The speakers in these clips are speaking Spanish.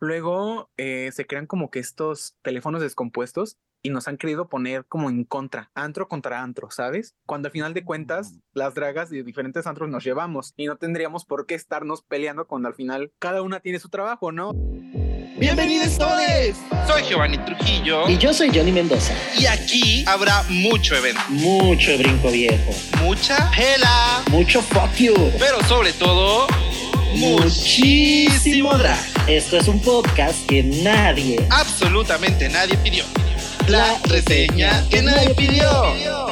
Luego eh, se crean como que estos teléfonos descompuestos y nos han querido poner como en contra, antro contra antro, ¿sabes? Cuando al final de cuentas las dragas de diferentes antros nos llevamos y no tendríamos por qué estarnos peleando cuando al final cada una tiene su trabajo, ¿no? ¡Bienvenidos todos! Soy Giovanni Trujillo. Y yo soy Johnny Mendoza. Y aquí habrá mucho evento. Mucho brinco viejo. Mucha pela. Mucho fuck you. Pero sobre todo, muchísimo drag. Esto es un podcast que nadie, absolutamente nadie pidió. La reseña que nadie pidió.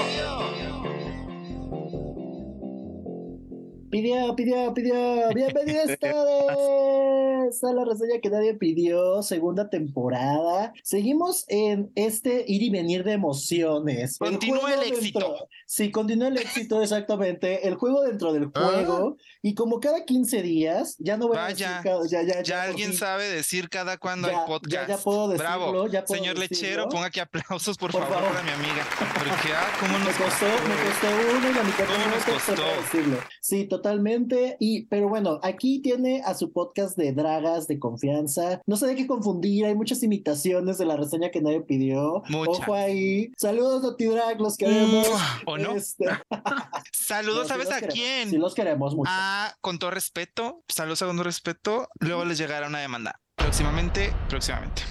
Pidió, pidió, pidió. Bienvenidos todos a la reseña que nadie pidió, segunda temporada. Seguimos en este ir y venir de emociones. Continúa el, éxito. sí, continúa el éxito, exactamente. El juego dentro del ah. juego. Y como cada 15 días, ya no voy a decir ya, ya, ya, alguien sabe decir cada cuando hay podcast. Ya, puedo decirlo. Bravo. Ya puedo Señor Lechero, ponga aquí aplausos, por, favor, para mi amiga. Porque, ah, ¿cómo nos me costó? Me costó uno y la mitad ¿Cómo nos costó? Decirlo. Sí, totalmente. Y, pero bueno, aquí tiene a su podcast de dragas de confianza. No se de qué confundir, hay muchas imitaciones de la reseña que nadie pidió. Ojo ahí. Saludos a T-Drag, los queremos. ¿O no? Este... saludos, ¿sabes a quién? Sí, los queremos mucho. Ah, con todo respeto, saludos a con todo respeto. Luego les llegará una demanda. Próximamente, próximamente.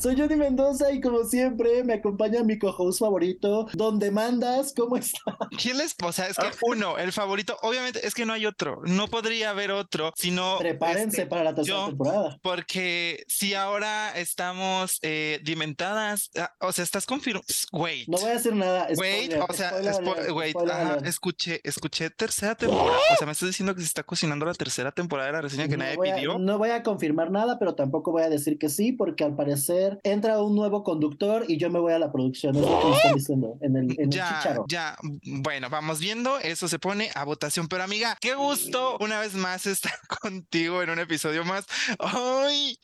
Soy Johnny Mendoza y como siempre me acompaña mi co-host favorito, Donde Mandas, ¿cómo está? ¿Quién les O sea, es que uno, el favorito, obviamente es que no hay otro, no podría haber otro, sino... Prepárense este, para la tercera temporada. Porque si ahora estamos eh, dimentadas, ah, o sea, estás confirmado, wait. No voy a decir nada. Wait, o sea, wait, escuché, escuché tercera temporada, o sea, me estás diciendo que se está cocinando la tercera temporada de la reseña que nadie pidió. No voy a confirmar nada, pero tampoco voy a decir que sí, porque al parecer entra un nuevo conductor y yo me voy a la producción. Es lo que me están diciendo en el, ya, Ya, bueno, vamos viendo. Eso se pone a votación. Pero amiga, qué gusto una vez más estar contigo en un episodio más. ¡Ay!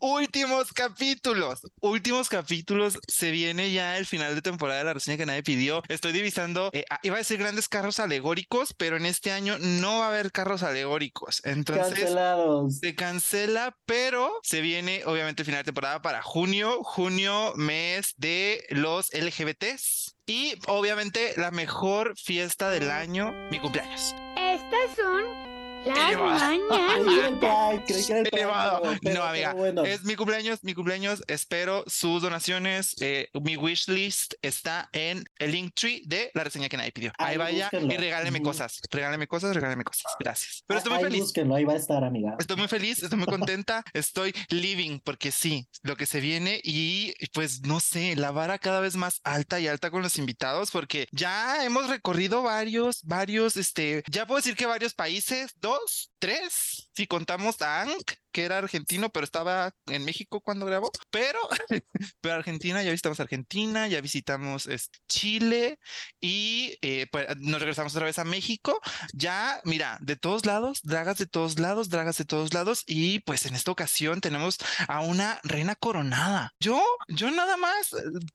Últimos capítulos, últimos capítulos. Se viene ya el final de temporada de la reseña que nadie pidió. Estoy divisando, eh, iba a decir grandes carros alegóricos, pero en este año no va a haber carros alegóricos. Entonces Cancelados. se cancela, pero se viene obviamente el final de temporada para junio. Junio, mes de los LGBTs. Y obviamente la mejor fiesta del año, mi cumpleaños. Estas son No, amiga. Es mi cumpleaños, mi cumpleaños. Espero sus donaciones. Eh, mi wish list está en el link tree de la reseña que nadie pidió. Ahí, vaya y regáleme cosas. Regáleme cosas, regáleme cosas. Gracias. Pero estoy muy feliz. ahí va a estar, amiga. Estoy muy feliz, estoy muy contenta. estoy living porque sí, lo que se viene y pues no sé, la vara cada vez más alta y alta con los invitados porque ya hemos recorrido varios, varios, este, ya puedo decir que varios países, dos, tres, si contamos a Ank, que era argentino, pero estaba en México cuando grabó. Pero, pero Argentina, ya visitamos Argentina, ya visitamos este, Chile y eh, pues, nos regresamos otra vez a México. Ya, mira, de todos lados, dragas de todos lados, dragas de todos lados. Y pues en esta ocasión tenemos a una reina coronada. Yo, yo nada más,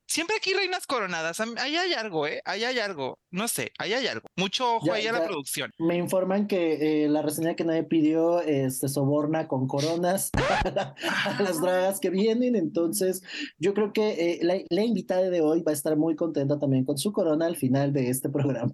siempre aquí reinas coronadas. Ahí hay algo, ¿eh? Ahí hay algo. No sé, ahí hay algo. Mucho ojo ahí a la producción. Me informan que eh, la reseña que nadie pidió este, soborna con corona a, las dragas que vienen. Entonces, yo creo que eh, la, invitada de hoy va a estar muy contenta también con su corona al final de este programa.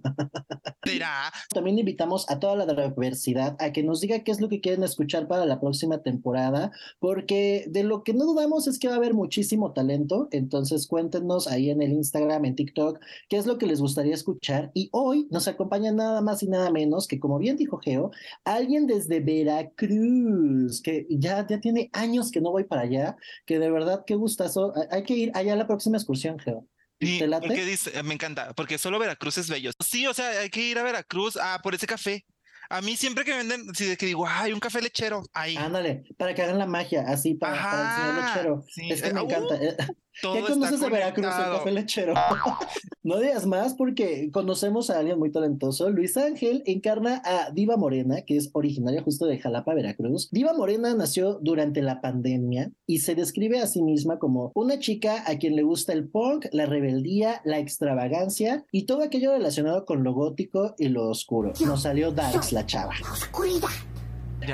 También invitamos a toda la diversidad a que nos diga qué es lo que quieren escuchar para la próxima temporada, porque de lo que no dudamos es que va a haber muchísimo talento. Entonces, cuéntenos ahí en el Instagram, en TikTok, qué es lo que les gustaría escuchar. Y hoy nos acompaña nada más y nada menos que, como bien dijo Geo, alguien desde Veracruz, que ya, ya tiene años que no voy para allá, que de verdad qué gustazo. Hay que ir allá a la próxima excursión, Geo. Sí, porque dice, me encanta, porque solo Veracruz es bello. Sí, o sea, hay que ir a Veracruz a por ese café. A mí siempre que venden, si de que digo, hay un café lechero, ahí. Ándale, para que hagan la magia, así para, para el señor lechero. es que me encanta. Uh, ¿Qué conoces de Veracruz, el café lechero? no digas más porque conocemos a alguien muy talentoso. Luis Ángel encarna a Diva Morena, que es originaria justo de Jalapa, Veracruz. Diva Morena nació durante la pandemia y se describe a sí misma como una chica a quien le gusta el punk, la rebeldía, la extravagancia y todo aquello relacionado con lo gótico y lo oscuro. Nos salió Darks la chava. La oscuridad.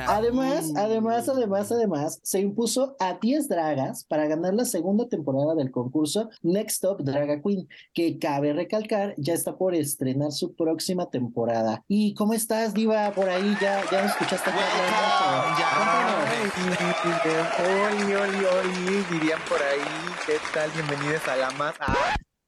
Además, además, además, además, se impuso a 10 dragas para ganar la segunda temporada del concurso Next Top Draga Queen, que cabe recalcar, ya está por estrenar su próxima temporada. ¿Y cómo estás, Diva? Por ahí ya, ya nos escuchaste Oli, oli, oli, dirían por ahí. ¿Qué tal? Bienvenidos a la más.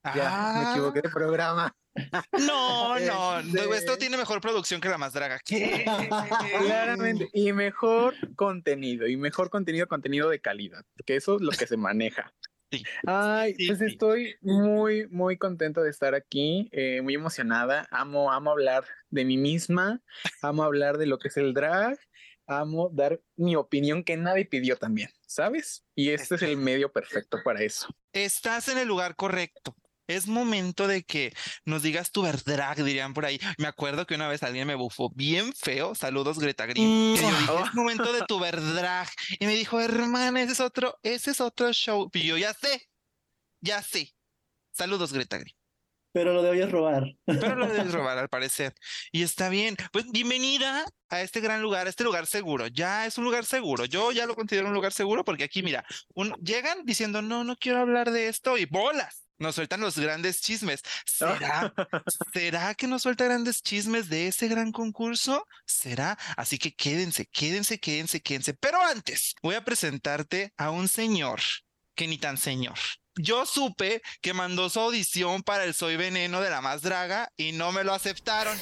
Ah, ya, me equivoqué de programa. No, no, este esto tiene mejor producción que la más draga. Claramente. Y mejor contenido, y mejor contenido, contenido de calidad, que eso es lo que se maneja. Sí. Ay, pues estoy muy, muy contento de estar aquí, eh, muy emocionada. Amo, amo hablar de mí misma, amo hablar de lo que es el drag, amo dar mi opinión que nadie pidió también, ¿sabes? Y este es el medio perfecto para eso. Estás en el lugar correcto es momento de que nos digas tu verdad, dirían por ahí. Me acuerdo que una vez alguien me bufó bien feo, saludos Greta Green, es momento de tu verdad. Y me dijo, hermana, ese es otro, ese es otro show. Y yo, ya sé, ya sé. Saludos Greta Green. Pero lo debías robar. Pero lo debes robar, al parecer. Y está bien. Pues bienvenida a este gran lugar, a este lugar seguro. Ya es un lugar seguro. Yo ya lo considero un lugar seguro porque aquí, mira, llegan diciendo, no, no quiero hablar de esto y bolas nos sueltan los grandes chismes. ¿Será, ¿Será que nos suelta grandes chismes de ese gran concurso? ¿Será? Así que quédense, quédense, quédense, quédense. Pero antes, voy a presentarte a un señor que ni tan señor. Yo supe que mandó su audición para el Soy Veneno de la Más Draga y no me lo aceptaron.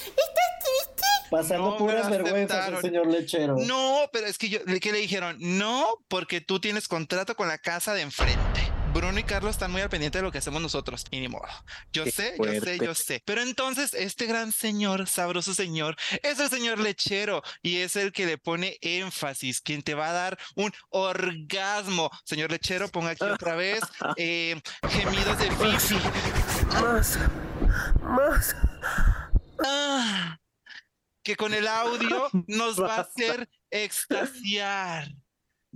Pasando puras vergüenzas el señor lechero. No, pero es que yo, que le dijeron, no, porque tú tienes contrato con la casa de enfrente. Bruno y Carlos están muy al pendiente de lo que hacemos nosotros. Y ni modo. Yo sé, yo sé, yo sé. Pero entonces este gran señor, sabroso señor, es el señor lechero y es el que le pone énfasis, quien te va a dar un orgasmo. Señor lechero, ponga aquí otra vez eh, gemidos de Fifi. Más, más. Ah, que con el audio nos va a hacer extasiar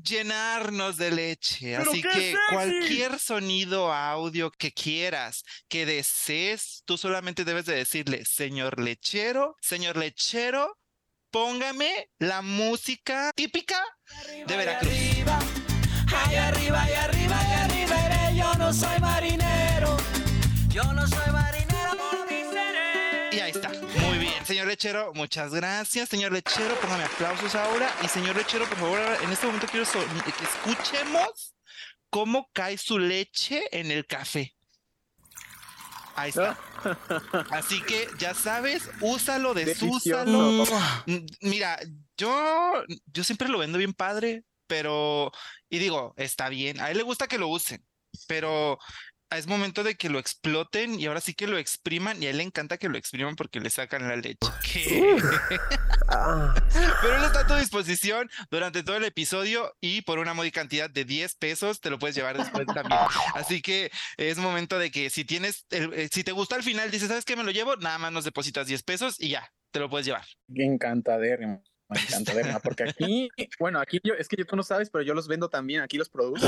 llenarnos de leche. Así que cualquier sonido, audio que quieras, que desees, tú solamente debes de decirle, señor lechero, señor lechero, póngame la música típica de Veracruz. Arriba, arriba, arriba, arriba, yo no soy marinero, yo no soy marinero. Señor lechero, muchas gracias. Señor lechero, póngame aplausos ahora. Y señor lechero, por favor, en este momento quiero que escuchemos cómo cae su leche en el café. Ahí está. Así que ya sabes, úsalo, desúsalo. Mm, mira, yo, yo siempre lo vendo bien padre, pero, y digo, está bien. A él le gusta que lo usen, pero es momento de que lo exploten y ahora sí que lo expriman y a él le encanta que lo expriman porque le sacan la leche. Ah. Pero él está a tu disposición durante todo el episodio y por una módica cantidad de 10 pesos te lo puedes llevar después también. Así que es momento de que si tienes, eh, si te gusta al final, dices, ¿sabes qué? Me lo llevo, nada más nos depositas 10 pesos y ya, te lo puedes llevar. Encantadérrimo. Me encanta verla, porque aquí, bueno, aquí yo, es que tú no sabes, pero yo los vendo también, aquí los produzco.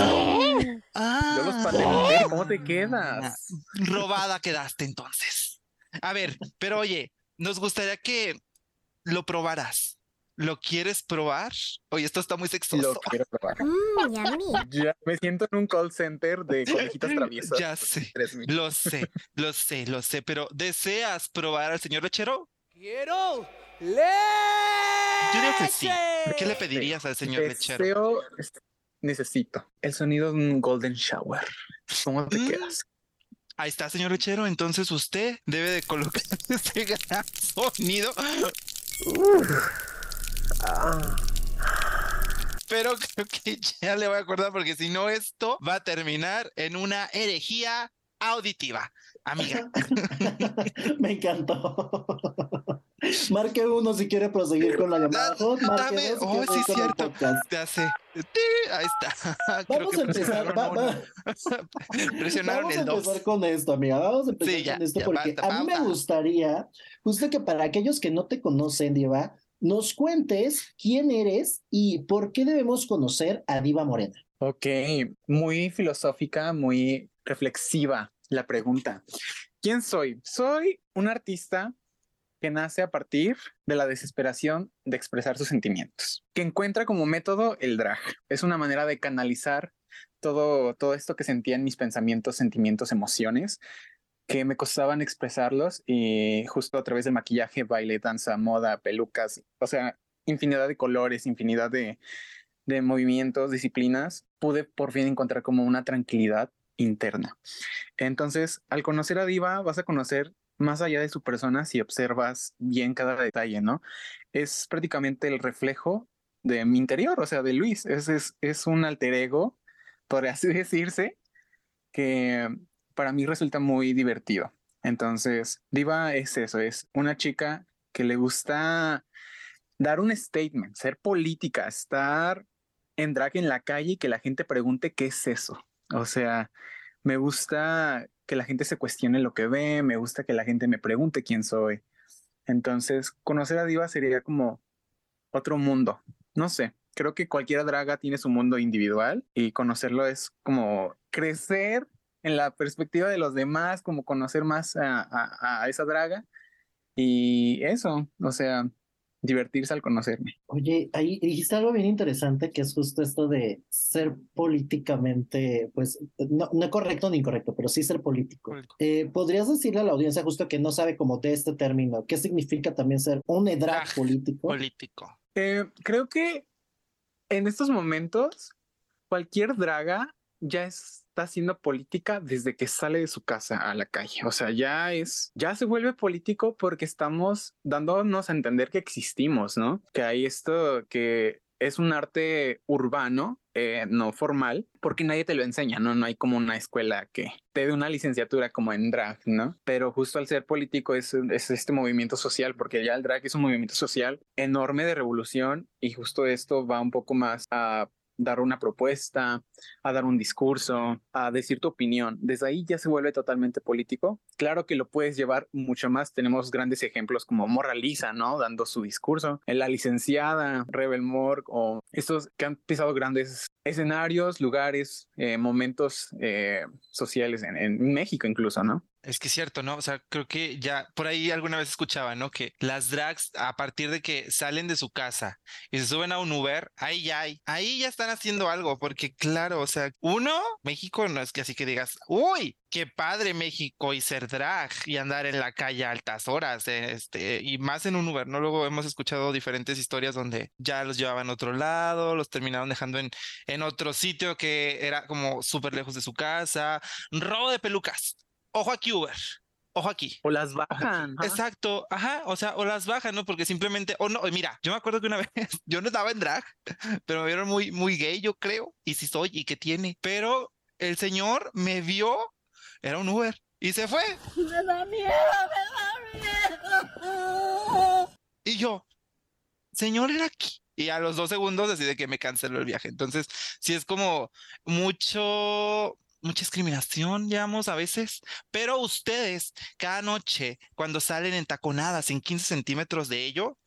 Ah, yo los patenteo, ¿cómo te quedas? Robada quedaste entonces. A ver, pero oye, nos gustaría que lo probaras. ¿Lo quieres probar? Oye, esto está muy sexoso. Lo quiero probar. Mm, ya me siento en un call center de conejitas traviesas. Ya sé. Lo sé, lo sé, lo sé, pero ¿deseas probar al señor lechero? Quiero. Yo digo que sí. ¿Qué le pedirías al señor lechero? necesito el sonido de un golden shower. ¿Cómo te mm. quedas? Ahí está, señor lechero. Entonces usted debe de colocar este gran sonido. Pero creo que ya le voy a acordar porque si no esto va a terminar en una herejía auditiva amiga. Me encantó. Marque uno si quiere proseguir con la llamada. Dame, oh, sí, cierto. Te hace. Ahí está. Vamos a empezar. vamos a empezar con esto, amiga. Vamos a empezar con esto porque a mí me gustaría, justo que para aquellos que no te conocen, Diva, nos cuentes quién eres y por qué debemos conocer a Diva Morena. Ok, muy filosófica, muy reflexiva la pregunta. ¿Quién soy? Soy un artista que nace a partir de la desesperación de expresar sus sentimientos, que encuentra como método el drag. Es una manera de canalizar todo, todo esto que sentía en mis pensamientos, sentimientos, emociones, que me costaban expresarlos y justo a través del maquillaje, baile, danza, moda, pelucas, o sea, infinidad de colores, infinidad de, de movimientos, disciplinas, pude por fin encontrar como una tranquilidad interna. Entonces, al conocer a Diva, vas a conocer más allá de su persona si observas bien cada detalle, ¿no? Es prácticamente el reflejo de mi interior, o sea, de Luis. Es, es, es un alter ego, por así decirse, que para mí resulta muy divertido. Entonces, Diva es eso, es una chica que le gusta dar un statement, ser política, estar en drag en la calle y que la gente pregunte qué es eso. O sea, me gusta que la gente se cuestione lo que ve, me gusta que la gente me pregunte quién soy. Entonces, conocer a Diva sería como otro mundo. No sé, creo que cualquier draga tiene su mundo individual y conocerlo es como crecer en la perspectiva de los demás, como conocer más a, a esa draga. Y eso, o sea, divertirse al conocerme. Oye, ahí dijiste algo bien interesante que es justo esto de ser políticamente, pues, no, no correcto ni incorrecto, pero sí ser político. Eh, ¿Podrías decirle a la audiencia justo que no sabe como de este término, qué significa también ser un drag ah, político? Político. Eh, creo que en estos momentos cualquier draga ya está haciendo política desde que sale de su casa a la calle. O sea, ya es, ya se vuelve político porque estamos dándonos a entender que existimos, ¿no? Que hay esto que es un arte urbano, eh, no formal, porque nadie te lo enseña, ¿no? No hay como una escuela que te dé una licenciatura como en drag, ¿no? Pero justo al ser político es, es este movimiento social, porque ya el drag es un movimiento social enorme de revolución y justo esto va un poco más a dar una propuesta, a dar un discurso, a decir tu opinión. Desde ahí ya se vuelve totalmente político. Claro que lo puedes llevar mucho más. Tenemos grandes ejemplos como Moraliza, ¿no? Dando su discurso. En la licenciada Rebel Morg o estos que han pisado grandes escenarios, lugares, eh, momentos eh, sociales en México incluso, ¿no? Es que es cierto, ¿no? O sea, creo que ya por ahí alguna vez escuchaba, ¿no? Que las drags, a partir de que salen de su casa y se suben a un Uber, ahí ya hay, ahí ya están haciendo algo, porque claro, o sea, uno, México no es que así que digas, uy, qué padre México y ser drag y andar en la calle a altas horas, este, y más en un Uber, ¿no? Luego hemos escuchado diferentes historias donde ya los llevaban a otro lado, los terminaron dejando en, en otro sitio que era como súper lejos de su casa, robo de pelucas ojo aquí, Uber. Ojo aquí. O las bajan. Exacto, ajá, o sea, o las bajan, ¿no? Porque simplemente, o no, mira, yo me acuerdo que una vez, yo no estaba en drag, pero me vieron muy, muy gay, yo creo, y si soy, y que tiene, pero el señor me vio, era un Uber, y se fue. Me da miedo, me da miedo. Y yo, señor, era aquí. Y a los dos segundos decide que me canceló el viaje. Entonces, sí es como mucho, mucha discriminación, digamos, a veces, pero ustedes cada noche, cuando salen en taconadas en 15 centímetros de ello,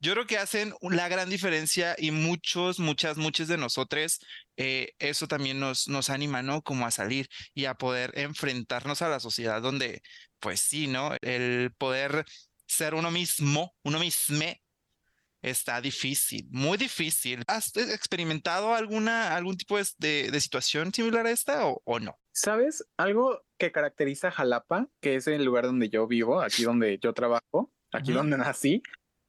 yo creo que hacen la gran diferencia y muchos, muchas, muchos de nosotros, eh, eso también nos, nos anima, ¿no? Como a salir y a poder enfrentarnos a la sociedad donde, pues sí, ¿no? El poder ser uno mismo, uno mismo, está difícil, muy difícil. ¿Has experimentado alguna, algún tipo de, de situación similar a esta o, o, no? ¿Sabes? Algo que caracteriza a Jalapa, que es el lugar donde yo vivo, aquí donde yo trabajo, aquí donde nací,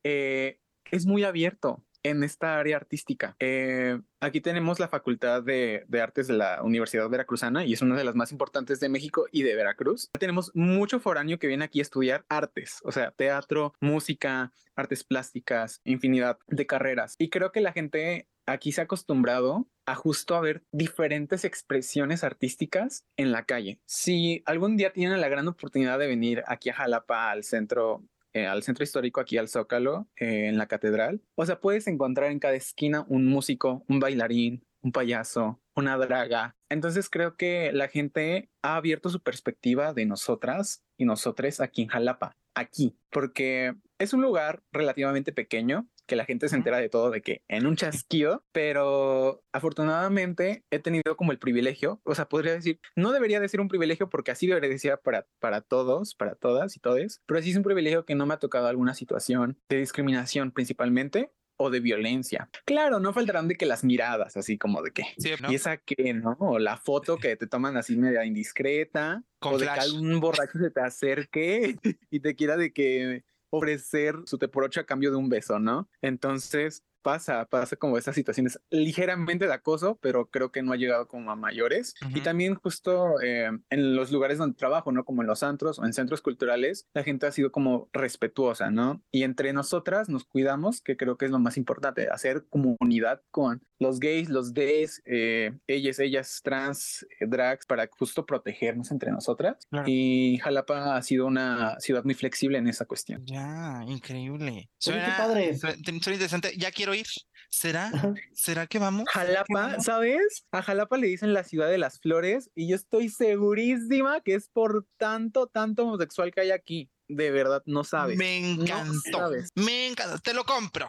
eh, es muy abierto en esta área artística. Eh, aquí tenemos la Facultad de, Artes de la Universidad Veracruzana y es una de las más importantes de México y de Veracruz. Tenemos mucho foráneo que viene aquí a estudiar artes, o sea, teatro, música, artes plásticas, infinidad de carreras. Y creo que la gente aquí se ha acostumbrado a justo a ver diferentes expresiones artísticas en la calle. Si algún día tienen la gran oportunidad de venir aquí a Jalapa, al centro eh, al centro histórico, aquí al Zócalo, eh, en la catedral. O sea, puedes encontrar en cada esquina un músico, un bailarín, un payaso, una draga. Entonces creo que la gente ha abierto su perspectiva de nosotras y nosotros aquí en Jalapa. aquí, porque es un lugar relativamente pequeño que la gente se entera de todo de que en un chasquido, pero afortunadamente he tenido como el privilegio, o sea, podría decir, no debería decir un privilegio porque así debería decir para, para todos, para todas y todes, pero sí es un privilegio que no me ha tocado alguna situación de discriminación principalmente o de violencia. Claro, no faltarán de que las miradas, así como de que, y esa que, ¿no? O la foto que te toman así media indiscreta, o de que algún borracho se te acerque y te quiera de que ofrecer su teporocho a cambio de un beso, ¿no? Entonces, pasa, pasa como esas situaciones ligeramente de acoso, pero creo que no ha llegado como a mayores. Y también justo eh, en los lugares donde trabajo, ¿no? Como en los antros o en centros culturales, la gente ha sido como respetuosa, ¿no? Y entre nosotras nos cuidamos, que creo que es lo más importante, hacer comunidad con los gays, los gays, eh, ellas, ellas, trans, eh, drags, para justo protegernos entre nosotras. Y Jalapa ha sido una ciudad muy flexible en esa cuestión. Ya, increíble. Suena, padre. Suena interesante. Ya quiero ir. ¿Será? ¿Será que vamos? Jalapa, ¿sabes? A Jalapa le dicen la ciudad de las flores y yo estoy segurísima que es por tanto, tanto homosexual que hay aquí. De verdad, no sabes. Me encantó. me encantó. Te lo compro.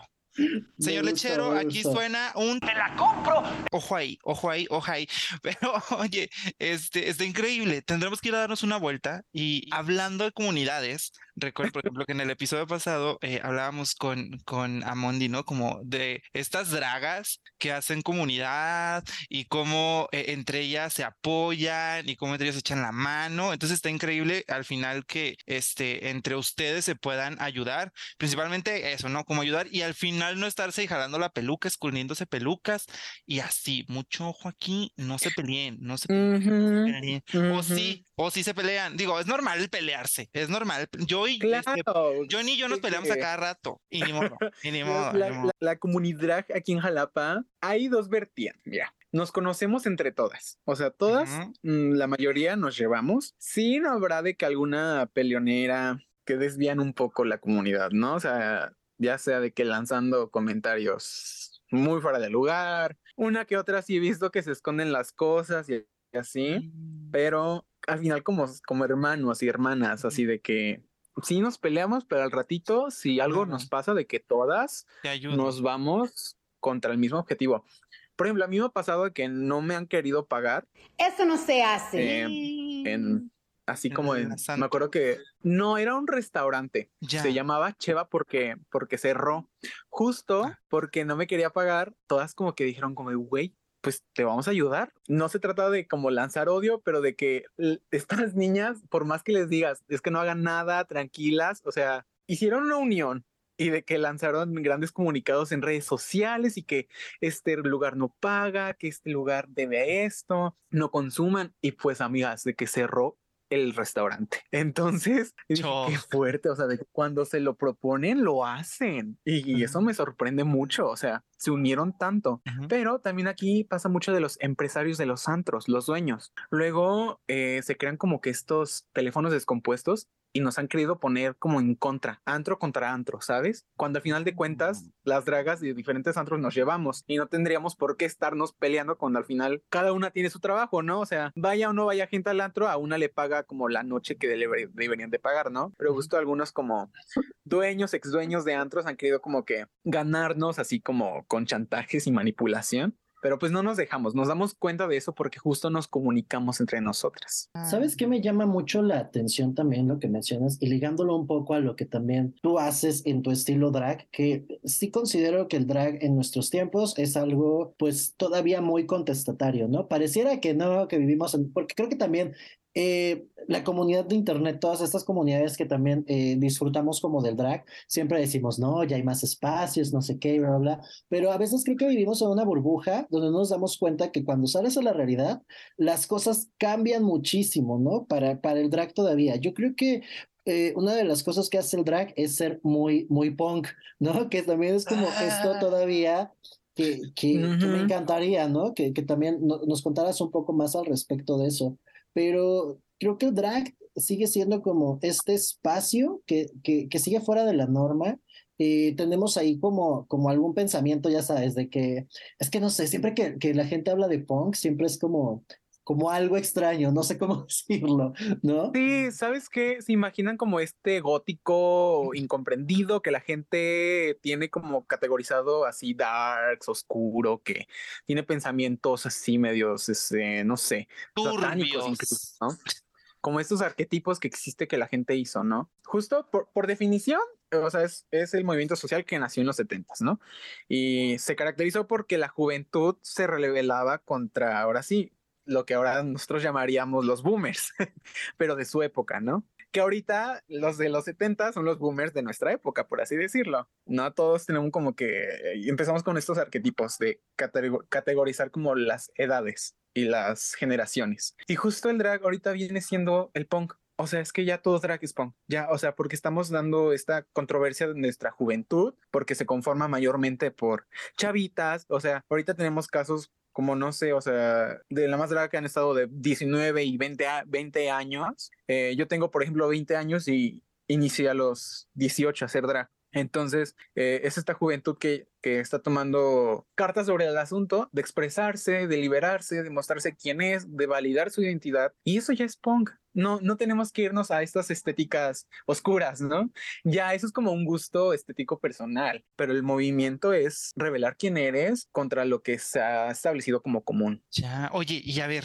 Señor Lechero, aquí suena un te la compro. Ojo ahí, ojo ahí, ojo ahí. Pero oye, este está increíble. Tendremos que ir a darnos una vuelta y hablando de comunidades, recuerdo, por ejemplo, que en el episodio pasado eh, hablábamos con, con Amondi, ¿no? Como de estas dragas que hacen comunidad y cómo eh, entre ellas se apoyan y cómo entre ellas echan la mano. Entonces está increíble al final que este, entre ustedes se puedan ayudar, principalmente eso, ¿no? Como ayudar y al final no estarse jalando la peluca, escurriéndose pelucas y así. Mucho ojo aquí, no se peleen, no se peleen. O sí, o sí se pelean. Digo, es normal pelearse, es normal. Yo este, claro. Johnny y yo nos peleamos a cada rato. Y ni modo, ni modo, la, comunidad aquí en Jalapa, hay dos vertientes. Mira, nos conocemos entre todas. O sea, todas, mm, la mayoría nos llevamos. Sí, no habrá de que alguna peleonera que desvían un poco la comunidad, ¿no? O sea, ya sea de que lanzando comentarios muy fuera de lugar, una que otra sí he visto que se esconden las cosas y así, mm. pero al final como, como hermanos y hermanas, así de que sí nos peleamos, pero al ratito, si algo nos pasa de que todas nos vamos contra el mismo objetivo. Por ejemplo, a mí me ha pasado que no me han querido pagar. Eso no se hace. en, así como en, me acuerdo que no era un restaurante, se llamaba Cheva porque, porque cerró, justo ah. porque no me quería pagar, todas como que dijeron como, güey, pues te vamos a ayudar. No se trata de como lanzar odio, pero de que estas niñas, por más que les digas, es que no hagan nada, tranquilas, o sea, hicieron una unión y de que lanzaron grandes comunicados en redes sociales y que este lugar no paga, que este lugar debe esto, no consuman y pues amigas, de que cerró el restaurante. Entonces, qué fuerte, o sea, de cuando se lo proponen, lo hacen. Y, eso me sorprende mucho, o sea, se unieron tanto. Pero también aquí pasa mucho de los empresarios de los antros, los dueños. Luego eh, se crean como que estos teléfonos descompuestos y nos han querido poner como en contra, antro contra antro, ¿sabes? Cuando al final de cuentas las dragas de diferentes antros nos llevamos y no tendríamos por qué estarnos peleando cuando al final cada una tiene su trabajo, ¿no? O sea, vaya o no vaya gente al antro, a una le paga como la noche que deberían de pagar, ¿no? Pero justo algunos como dueños, ex dueños de antros han querido como que ganarnos así como con chantajes y manipulación pero pues no nos dejamos, nos damos cuenta de eso porque justo nos comunicamos entre nosotras. ¿Sabes qué me llama mucho la atención también lo que mencionas y ligándolo un poco a lo que también tú haces en tu estilo drag, que sí considero que el drag en nuestros tiempos es algo pues todavía muy contestatario, ¿no? Pareciera que no, que vivimos en, porque creo que también eh, la comunidad de Internet, todas estas comunidades que también eh, disfrutamos como del drag, siempre decimos, no, ya hay más espacios, no sé qué, bla, bla, pero a veces creo que vivimos en una burbuja donde nos damos cuenta que cuando sales a la realidad, las cosas cambian muchísimo, ¿no? Para, para el drag todavía. Yo creo que eh, una de las cosas que hace el drag es ser muy, muy punk, ¿no? Que también es como esto ah. todavía que, que, me encantaría, ¿no? Que, que también nos contaras un poco más al respecto de eso pero creo que el drag sigue siendo como este espacio que, que, sigue fuera de la norma. y tenemos ahí como, como algún pensamiento, ya sabes, de que es que no sé, siempre que, que la gente habla de punk, siempre es como como algo extraño, no sé cómo decirlo, ¿no? Sí, ¿sabes qué? Se imaginan como este gótico incomprendido que la gente tiene como categorizado así darks, oscuro, que tiene pensamientos así medios, este, no sé, satánicos incluso, ¿no? Como estos arquetipos que existe que la gente hizo, ¿no? Justo por, por definición, o sea, es, es, el movimiento social que nació en los 70, ¿no? Y se caracterizó porque la juventud se rebelaba contra, ahora sí, lo que ahora nosotros llamaríamos los boomers, pero de su época, ¿no? Que ahorita los de los 70 son los boomers de nuestra época, por así decirlo. No todos tenemos como que empezamos con estos arquetipos de categorizar como las edades y las generaciones. Y justo el drag ahorita viene siendo el punk. O sea, es que ya todo drag es punk. Ya, o sea, porque estamos dando esta controversia de nuestra juventud, porque se conforma mayormente por chavitas. O sea, ahorita tenemos casos como no sé, o sea, de la más drag que han estado de 19 y 20, 20 años. Eh, yo tengo, por ejemplo, 20 años y inicié a los 18 a hacer drag. Entonces, eh, es esta juventud que, que, está tomando cartas sobre el asunto de expresarse, de liberarse, de mostrarse quién es, de validar su identidad. Y eso ya es punk no, no tenemos que irnos a estas estéticas oscuras, ¿no? Ya eso es como un gusto estético personal, pero el movimiento es revelar quién eres contra lo que se ha establecido como común. Ya, oye, y a ver,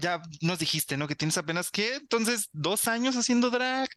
ya nos dijiste, ¿no? Que tienes apenas, ¿qué? Entonces, dos años haciendo drag,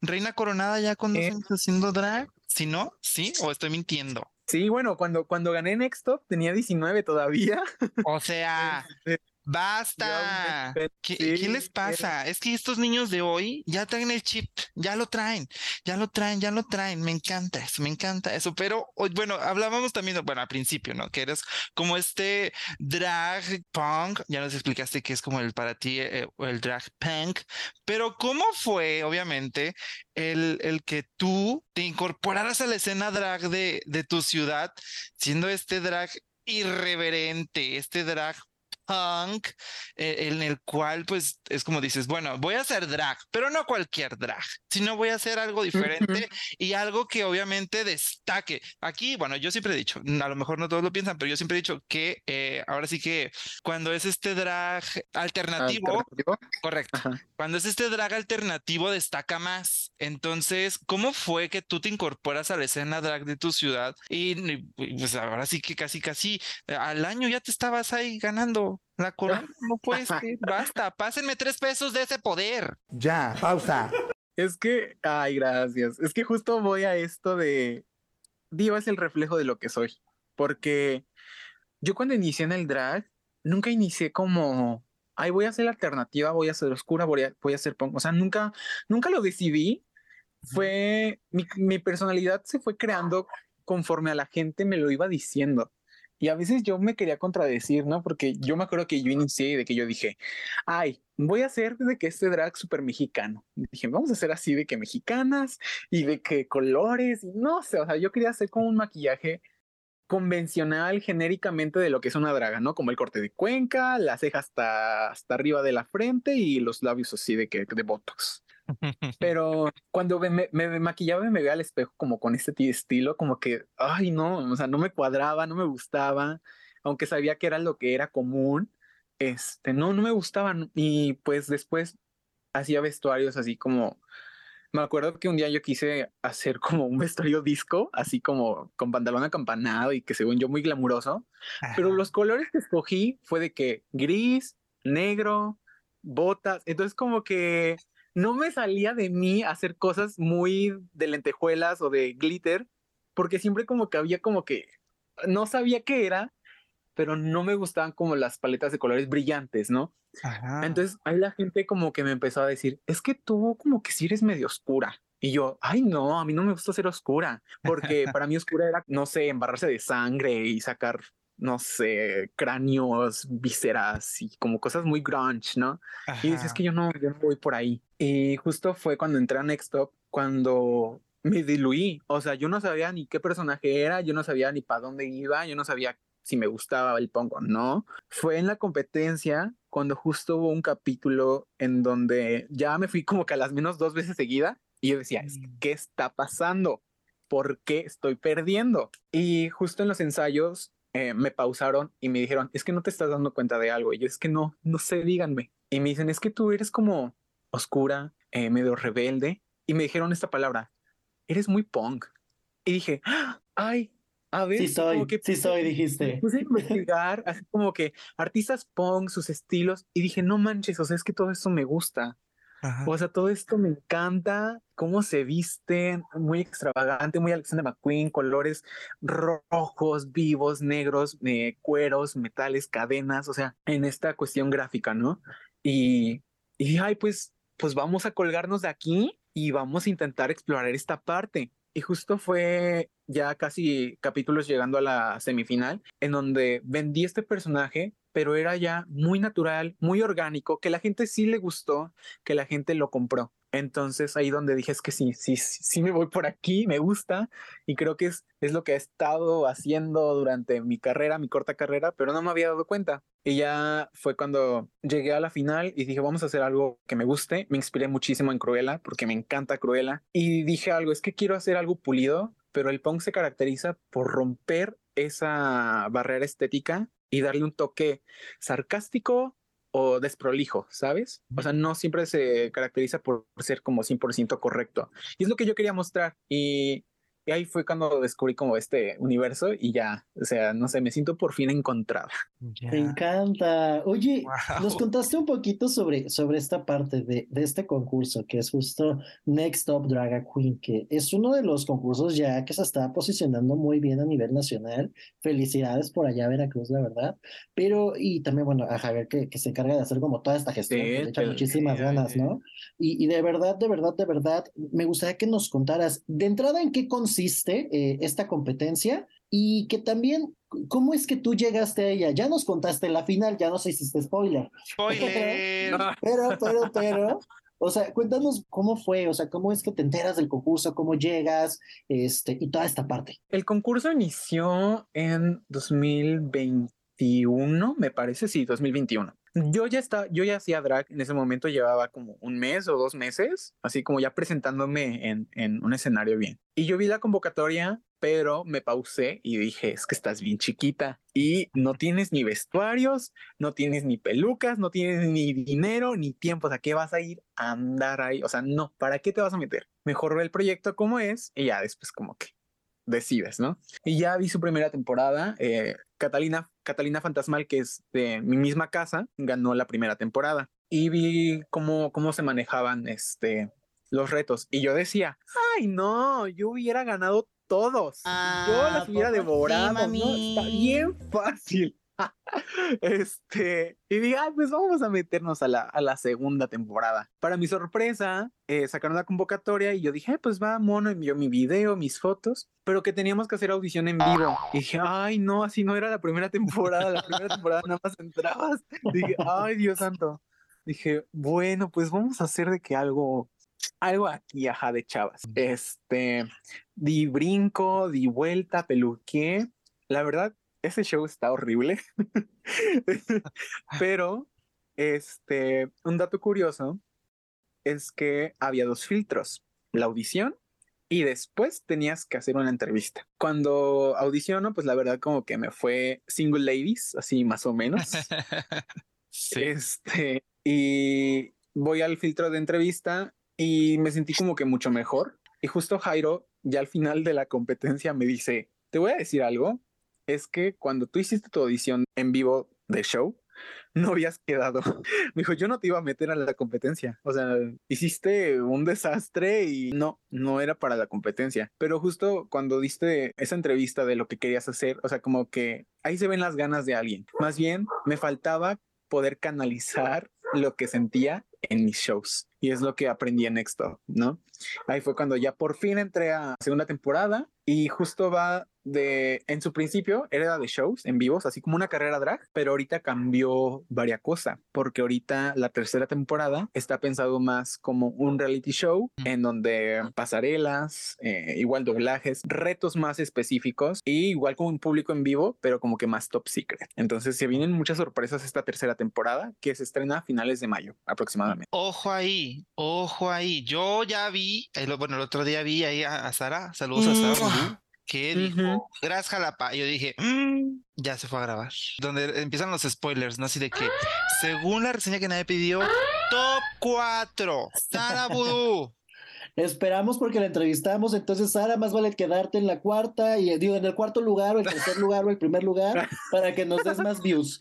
reina coronada ya con dos eh. años haciendo drag, ¿sí no? ¿Sí? ¿O estoy mintiendo? Sí, bueno, cuando, cuando gané Next Top tenía 19 todavía. O sea, este, Basta. ¿Qué, les pasa? Es que estos niños de hoy ya traen el chip, ya lo traen, ya lo traen, ya lo traen. Me encanta eso, me encanta eso. Pero bueno, hablábamos también, bueno, al principio, ¿no? Que eres como este drag punk. Ya nos explicaste que es como el para ti, eh, el drag punk. Pero ¿cómo fue, obviamente, el, el que tú te incorporaras a la escena drag de, de tu ciudad, siendo este drag irreverente, este drag punk, eh, en el cual pues es como dices, bueno, voy a hacer drag, pero no cualquier drag, sino voy a hacer algo diferente y algo que obviamente destaque. Aquí, bueno, yo siempre he dicho, a lo mejor no todos lo piensan, pero yo siempre he dicho que eh, ahora sí que cuando es este drag alternativo, correcto, cuando es este drag alternativo destaca más. Entonces, ¿cómo fue que tú te incorporas a la escena drag de tu ciudad y pues ahora sí que casi, casi al año ya te estabas ahí ganando la corona no puede ser. Basta. Pásenme tres pesos de ese poder. Ya, pausa. Es que, ay, gracias. Es que justo voy a esto de. Diva es el reflejo de lo que soy. Porque yo cuando inicié en el drag, nunca inicié como. Ay, voy a hacer la alternativa, voy a hacer oscura, voy a, voy a hacer punk. O sea, nunca, nunca lo decidí. Fue. Mi, mi personalidad se fue creando conforme a la gente me lo iba diciendo. Y a veces yo me quería contradecir, ¿no? Porque yo me acuerdo que yo inicié de que yo dije, ay, voy a hacer de que este drag súper mexicano. dije, vamos a hacer así de que mexicanas y de que colores, no sé, o sea, yo quería hacer como un maquillaje convencional genéricamente de lo que es una draga, ¿no? Como el corte de cuenca, la ceja hasta, hasta arriba de la frente y los labios así de que de botox. Pero cuando me, me, maquillaba y me veía al espejo como con este estilo, como que, ay, no, o sea, no me cuadraba, no me gustaba, aunque sabía que era lo que era común, este, no, no me gustaban. Y pues después hacía vestuarios así como, me acuerdo que un día yo quise hacer como un vestuario disco, así como con pantalón acampanado y que según yo muy glamuroso, pero los colores que escogí fue de que gris, negro, botas, entonces como que no me salía de mí hacer cosas muy de lentejuelas o de glitter, porque siempre como que había como que no sabía qué era, pero no me gustaban como las paletas de colores brillantes, ¿no? Entonces ahí la gente como que me empezó a decir, es que tú como que sí eres medio oscura. Y yo, ay, no, a mí no me gusta ser oscura, porque para mí oscura era, no sé, embarrarse de sangre y sacar no sé, cráneos, vísceras y como cosas muy grunge, ¿no? Y dices que yo no, yo no voy por ahí. Y justo fue cuando entré a Next Top, cuando me diluí. O sea, yo no sabía ni qué personaje era, yo no sabía ni para dónde iba, yo no sabía si me gustaba el punk o no. Fue en la competencia cuando justo hubo un capítulo en donde ya me fui como que a las menos dos veces seguida y yo decía, mm. ¿qué está pasando? ¿Por qué estoy perdiendo? Y justo en los ensayos eh, me pausaron y me dijeron, es que no te estás dando cuenta de algo. Y yo es que no, no sé, díganme. Y me dicen, es que tú eres como oscura, eh, medio rebelde. Y me dijeron esta palabra, eres muy punk. Y dije, ay, a ver. Sí soy, sí soy, dijiste. Puse a investigar, así como que artistas punk, sus estilos. Y dije, no manches, o sea, es que todo eso me gusta. O sea, todo esto me encanta, cómo se visten, muy extravagante, muy Alexander McQueen, colores rojos, vivos, negros, eh, cueros, metales, cadenas, o sea, en esta cuestión gráfica, ¿no? Y, y ay, pues, pues vamos a colgarnos de aquí y vamos a intentar explorar esta parte. Y justo fue ya casi capítulos llegando a la semifinal, en donde vendí este personaje pero era ya muy natural, muy orgánico, que la gente sí le gustó, que la gente lo compró. Entonces ahí donde dije es que sí, sí, sí me voy por aquí, me gusta y creo que es, es lo que he estado haciendo durante mi carrera, mi corta carrera, pero no me había dado cuenta. Y ya fue cuando llegué a la final y dije, vamos a hacer algo que me guste. Me inspiré muchísimo en Cruella porque me encanta Cruella y dije algo, es que quiero hacer algo pulido, pero el punk se caracteriza por romper esa barrera estética y darle un toque sarcástico o desprolijo, ¿sabes? O sea, no siempre se caracteriza por ser como 100% correcto. Y es lo que yo quería mostrar. Y y ahí fue cuando descubrí como este universo y ya, o sea, no sé, me siento por fin encontrada. Me encanta. Oye, nos contaste un poquito sobre, sobre esta parte de, de, este concurso, que es justo Next Top Drag Queen, que es uno de los concursos ya que se está posicionando muy bien a nivel nacional. Felicidades por allá, Veracruz, la verdad. Pero, y también, bueno, a Javier que, que se encarga de hacer como toda esta gestión, que le echa muchísimas ganas, ¿no? Y, y de verdad, de verdad, de verdad, me gustaría que nos contaras, de entrada, en qué consiste existe eh, esta competencia y que también, ¿cómo es que tú llegaste a ella? Ya nos contaste la final, ya nos hiciste spoiler. Spoiler. pero, pero, pero, o sea, cuéntanos cómo fue, o sea, cómo es que te enteras del concurso, cómo llegas, este, y toda esta parte. El concurso inició en 2021, me parece, sí, 2021. Yo ya estaba, yo ya hacía drag en ese momento, llevaba como un mes o dos meses, así como ya presentándome en, en un escenario bien. Y yo vi la convocatoria, pero me pausé y dije, es que estás bien chiquita y no tienes ni vestuarios, no tienes ni pelucas, no tienes ni dinero, ni tiempo, o sea, ¿qué vas a ir a andar ahí? O sea, no, ¿para qué te vas a meter? Mejor ve el proyecto como es y ya después como que decides, ¿no? Y ya vi su primera temporada. Eh, Catalina, Catalina Fantasmal, que es de mi misma casa, ganó la primera temporada. Y vi cómo, cómo se manejaban este, los retos. Y yo decía, ay, no, yo hubiera ganado todos. yo las hubiera devorado. ¿no? Está bien fácil. este, y dije, pues vamos a meternos a la, a la segunda temporada. Para mi sorpresa, eh, sacaron la convocatoria y yo dije, pues va, mono, envió mi video, mis fotos, pero que teníamos que hacer audición en vivo. Y dije, ay, no, así no era la primera temporada. La primera temporada nada más entrabas. dije, ay, Dios santo. Dije, bueno, pues vamos a hacer de que algo algo aquí, ajá, de chavas. Este, di brinco, di vuelta, peluqué. La verdad, ese show está horrible. Pero, este, un dato curioso es que había dos filtros, la audición y después tenías que hacer una entrevista. Cuando audiciono, pues la verdad como que me fue single ladies, así más o menos. Este, y voy al filtro de entrevista y me sentí como que mucho mejor. Y justo Jairo, ya al final de la competencia, me dice, te voy a decir algo, es que cuando tú hiciste tu audición en vivo de show, no habías quedado. Me dijo, yo no te iba a meter a la competencia. O sea, hiciste un desastre y no, no era para la competencia. Pero justo cuando diste esa entrevista de lo que querías hacer, o sea, como que ahí se ven las ganas de alguien. Más bien, me faltaba poder canalizar lo que sentía en mis shows. Y es lo que aprendí en Next ¿no? Ahí fue cuando ya por fin entré a segunda temporada y justo va de, en su principio era de shows en vivos, así como una carrera drag, pero ahorita cambió varias cosas, porque ahorita la tercera temporada está pensado más como un reality show en donde pasarelas, eh, igual doblajes, retos más específicos y igual como un público en vivo, pero como que más top secret. Entonces se vienen muchas sorpresas esta tercera temporada que se estrena a finales de mayo aproximadamente. Ojo ahí, ojo ahí. Yo ya vi, bueno, el otro día vi ahí a, Sara, saludos a Sara que dijo Gras Jalapa. Y yo dije, "Mm, ya se fue a grabar. Donde empiezan los spoilers, ¿no? Así de que, según la reseña que nadie pidió, top 4, Sara Vudú. Esperamos porque la entrevistamos, entonces Sara, más vale quedarte en la cuarta y digo en el cuarto lugar o el tercer lugar o el primer lugar para que nos des más views.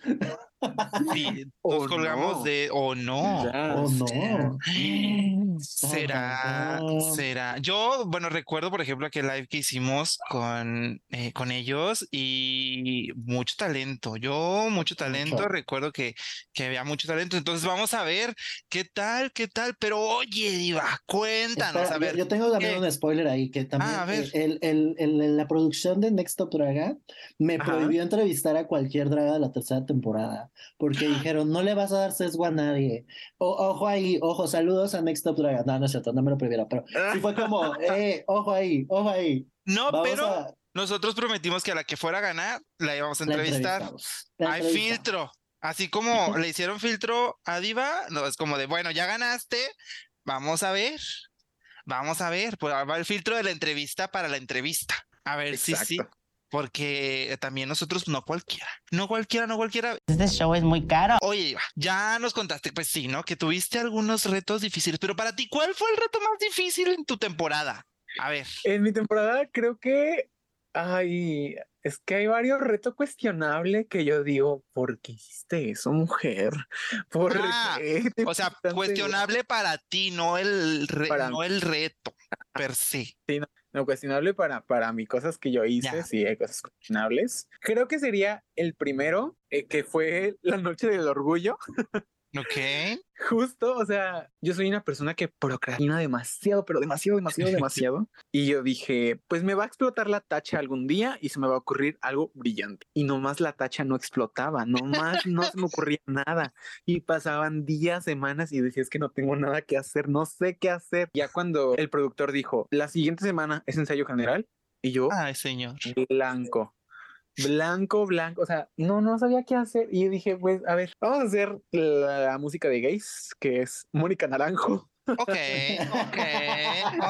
Sí, O nos colgamos no. de, o no. Ya. Oh no. Será, será. Yo, bueno, recuerdo, por ejemplo, aquel live que hicimos con, eh, con ellos y mucho talento. Yo, mucho talento. Mucho. Recuerdo que, que había mucho talento. Entonces, vamos a ver qué tal, qué tal. Pero oye, Diva, cuéntanos, Espera, a ver. Yo, tengo también ¿qué? un spoiler ahí que también Ah, a ver. el, el- el- la producción de Next Top Draga me Ajá. prohibió entrevistar a cualquier draga de la tercera temporada porque dijeron no le vas a dar sesgo a nadie. O- ojo ahí, ojo, saludos a Next Top Draga. No, no es cierto, no me lo prohibieron, pero sí fue como, eh, ojo ahí, ojo ahí. No, Vamos pero a nosotros prometimos que a la que fuera a ganar la íbamos a entrevistar. la Hay filtro. Así como le hicieron filtro a Diva, no es como de, bueno, ya ganaste, vamos a ver, vamos a ver, pues va el filtro de la entrevista para la entrevista. A ver, sí, sí. Porque también nosotros no cualquiera, no cualquiera, no cualquiera. Este show es muy caro. Oye, ya nos contaste, pues sí, ¿no? Que tuviste algunos retos difíciles, pero para ti, ¿cuál fue el reto más difícil en tu temporada? A ver, En mi temporada creo que ay, es que hay varios retos cuestionables que yo digo, ¿por qué hiciste eso, mujer? ¿Por Ah, qué o sea, cuestionable para ti, no el, re- no el reto per se. No, cuestionable para, para mí, cosas que yo hice, Ya. sí, hay cosas cuestionables. Creo que sería el primero, eh, que fue la noche del orgullo. Ok. Justo, o sea, yo soy una persona que procrastina demasiado, pero demasiado, demasiado, demasiado. Y yo dije, pues me va a explotar la tacha algún día y se me va a ocurrir algo brillante. Y nomás la tacha no explotaba, nomás no se me ocurría nada. Y pasaban días, semanas y decía, es que no tengo nada que hacer, no sé qué hacer. Ya cuando el productor dijo, la siguiente semana es ensayo general, y yo, Ay, señor. blanco. Blanco, blanco, o sea, no, no sabía qué hacer. Y dije, pues, a ver, vamos a hacer la, la música de gays, que es Mónica Naranjo. Ok, ok,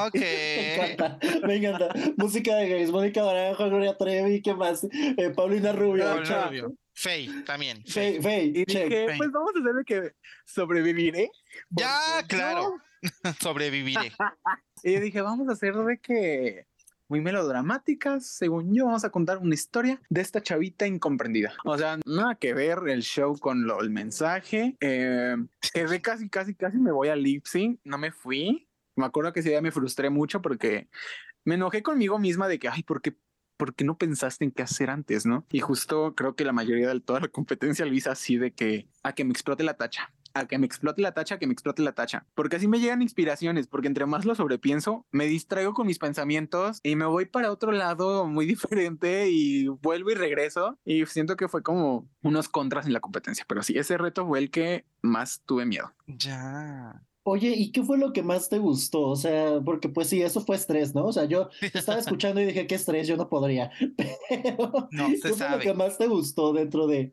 ok. Me encanta, me encanta. Música de gays, Mónica Naranjo, Gloria Trevi, ¿qué más? Eh, Paulina Rubio, Paulina. Rubio. Fey, también. Fey, Fey. Y check. dije, Fey. pues vamos a hacer de que sobreviviré. Ya, claro. Sobreviviré. yo- Y dije, vamos a hacer de que muy melodramáticas, según yo, vamos a contar una historia de esta chavita incomprendida. O sea, nada que ver el show con lo, el mensaje. Eh, casi, casi, casi me voy al lip sync, no me fui. Me acuerdo que ese día me frustré mucho porque me enojé conmigo misma de que, ay, ¿por qué, por qué no pensaste en qué hacer antes, no? Y justo creo que la mayoría de toda la competencia lo hice así de que a que me explote la tacha. A que me explote la tacha, que me explote la tacha. Porque así me llegan inspiraciones, porque entre más lo sobrepienso, me distraigo con mis pensamientos y me voy para otro lado muy diferente y vuelvo y regreso. Y siento que fue como unos contras en la competencia. Pero sí, ese reto fue el que más tuve miedo. Ya. Oye, ¿y qué fue lo que más te gustó? O sea, porque pues sí, eso fue estrés, ¿no? O sea, yo estaba escuchando y dije, qué estrés, yo no podría. Pero, No, ¿qué se fue lo que más te gustó dentro de...?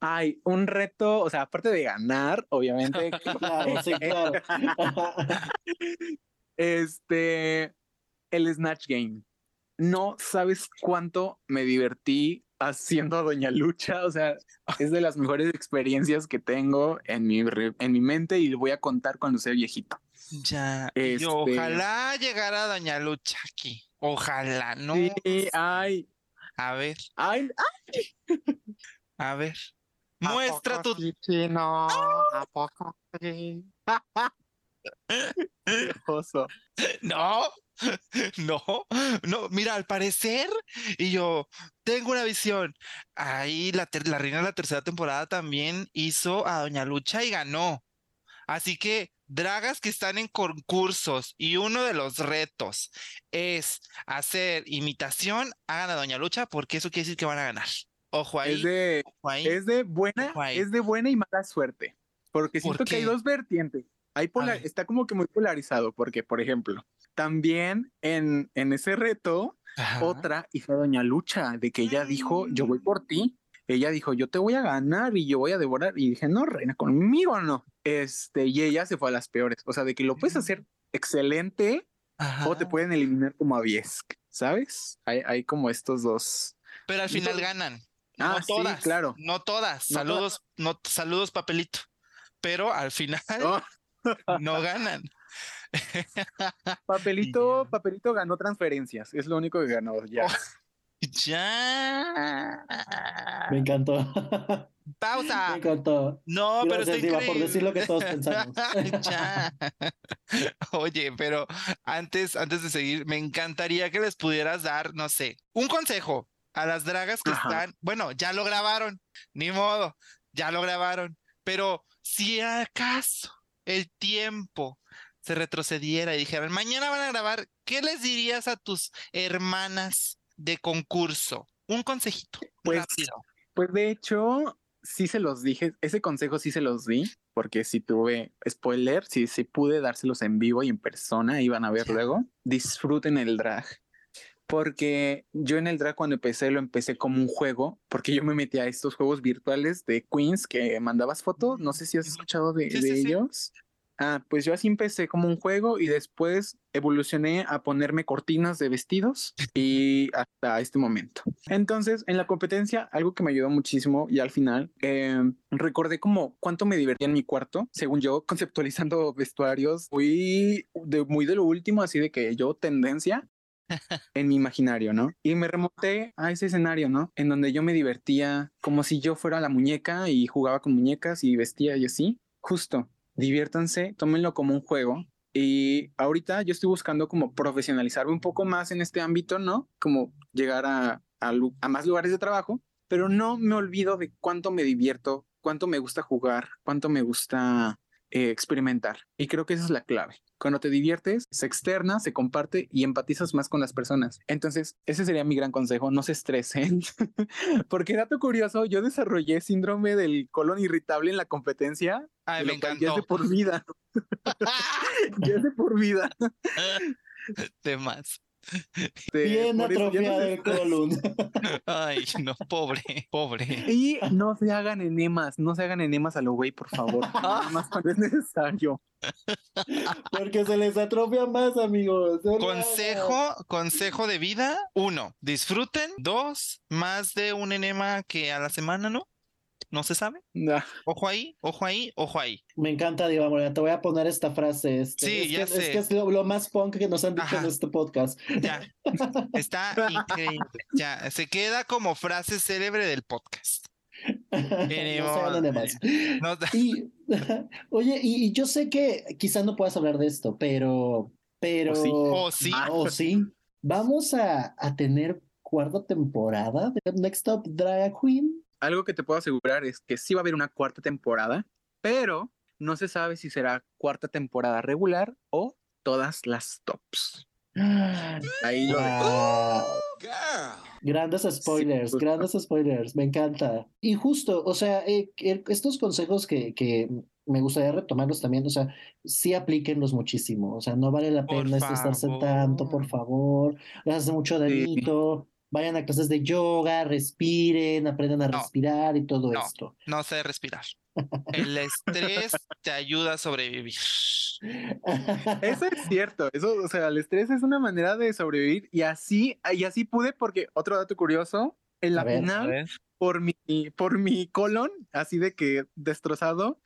Hay un reto, o sea, aparte de ganar, obviamente. Claro, sí, claro. Este, el Snatch Game. No sabes cuánto me divertí haciendo a Doña Lucha. O sea, es de las mejores experiencias que tengo en mi, en mi mente y voy a contar cuando sea viejito. Ya. Y Este- ojalá llegara Doña Lucha aquí. Ojalá, no. Sí, ay, A ver, ay, a ver. ¿a Muestra poco tu. sí, chino? ¿A poco sí? No, no, no. Mira, al parecer, y yo tengo una visión. Ahí la, la reina de la tercera temporada también hizo a Doña Lucha y ganó. Así que, dragas que están en concursos y uno de los retos es hacer imitación, hagan a Doña Lucha porque eso quiere decir que van a ganar. Ojo ahí, Es de, ojo ahí. es de buena, es de buena y mala suerte. Porque ¿Por siento que hay dos vertientes. Hay pola- ver. está como que muy polarizado, porque, por ejemplo, también en, en ese reto, Ajá. otra hizo Doña Lucha, de que ella dijo, yo voy por ti. Ella dijo, yo te voy a ganar y yo voy a devorar. Y dije, no, reina, conmigo no. Este, y ella se fue a las peores. O sea, de que lo puedes hacer excelente o te pueden eliminar como a 10. ¿sabes? Hay, hay como estos dos. Pero al final ganan. No Ah, sí, todas, claro. No todas. No saludos, no, saludos, papelito. Pero al final Oh, no ganan. papelito, papelito ganó transferencias. Es lo único que ganó ya. Oh. Ya. Me encantó. Pausa. Me encantó. No, pero está Diva, por decir lo que todos pensamos. Ya. Oye, pero antes, antes de seguir, me encantaría que les pudieras dar, no sé, un consejo a las dragas que Ajá. están, bueno, ya lo grabaron, ni modo, ya lo grabaron, pero si acaso el tiempo se retrocediera y dijeran, mañana van a grabar, ¿qué les dirías a tus hermanas de concurso? Un consejito, Pues, rápido. Pues de hecho, sí se los dije, ese consejo sí se los di, porque si tuve spoiler, si pude dárselos en vivo y en persona, iban a ver luego. Disfruten el drag. Porque yo en el drag cuando empecé lo empecé como un juego, porque yo me metí a estos juegos virtuales de Queens que mandabas fotos, no sé si has escuchado de, Sí, de sí, sí. ellos. Ah, pues yo así empecé como un juego y después evolucioné a ponerme cortinas de vestidos y hasta este momento. Entonces, en la competencia, algo que me ayudó muchísimo y al final eh, recordé como cuánto me divertía en mi cuarto, según yo, conceptualizando vestuarios, muy de, muy de lo último, así de que yo tendencia en mi imaginario, ¿no? Y me remonté a ese escenario, ¿no? En donde yo me divertía como si yo fuera la muñeca y jugaba con muñecas y vestía y así. Justo, diviértanse, tómenlo como un juego. Y ahorita yo estoy buscando como profesionalizarme un poco más en este ámbito, ¿no? Como llegar a, más lugares de trabajo, pero no me olvido de cuánto me divierto, cuánto me gusta jugar, cuánto me gusta eh, experimentar. Y creo que esa es la clave. Cuando te diviertes, se externa, se comparte y empatizas más con las personas. Entonces, ese sería mi gran consejo, no se estresen. Porque dato curioso, yo desarrollé síndrome del colon irritable en la competencia. Ay, me cual ya es de encantó. por vida. ya es de por vida. De más. Este, Bien atrofiado el colon. Ay, no, pobre, pobre. Y no se hagan enemas, no se hagan enemas a lo güey, por favor. Nada más cuando es necesario. Porque se les atrofia más, amigos. No. Consejo, consejo de vida, uno, disfruten, dos, más de un enema que a la semana, ¿no? No se sabe. Nah. Ojo ahí, ojo ahí, ojo ahí. Me encanta, Diva Morena. Te voy a poner esta frase. este, Sí, es ya que, es sé. que es lo, lo más punk que nos han dicho Ajá. en este podcast. Ya, está increíble. Ya, se queda como frase célebre del podcast. no de más. No- Y, oye, y, y yo sé que quizás no puedas hablar de esto, pero, pero, sí. O sí, o sí, vamos a, a tener cuarta temporada de Next Top Drag Queen. Algo que te puedo asegurar es que sí va a haber una cuarta temporada, pero no se sabe si será cuarta temporada regular o todas las tops. Ahí lo. Wow. Grandes spoilers, justo. grandes spoilers, me encanta. Y justo, o sea, eh, que estos consejos que, que me gustaría retomarlos también, o sea, sí aplíquenlos muchísimo, o sea, no vale la Por pena estresarse tanto, por favor, les hace mucho dañito, vayan a clases de yoga, respiren, aprendan a No, respirar y todo no. esto. no sé respirar. El estrés te ayuda a sobrevivir. Eso es cierto, eso, o sea, el estrés es una manera de sobrevivir y así, y así pude porque otro dato curioso, en la ver, final, por mi, por mi colon, así de que destrozado,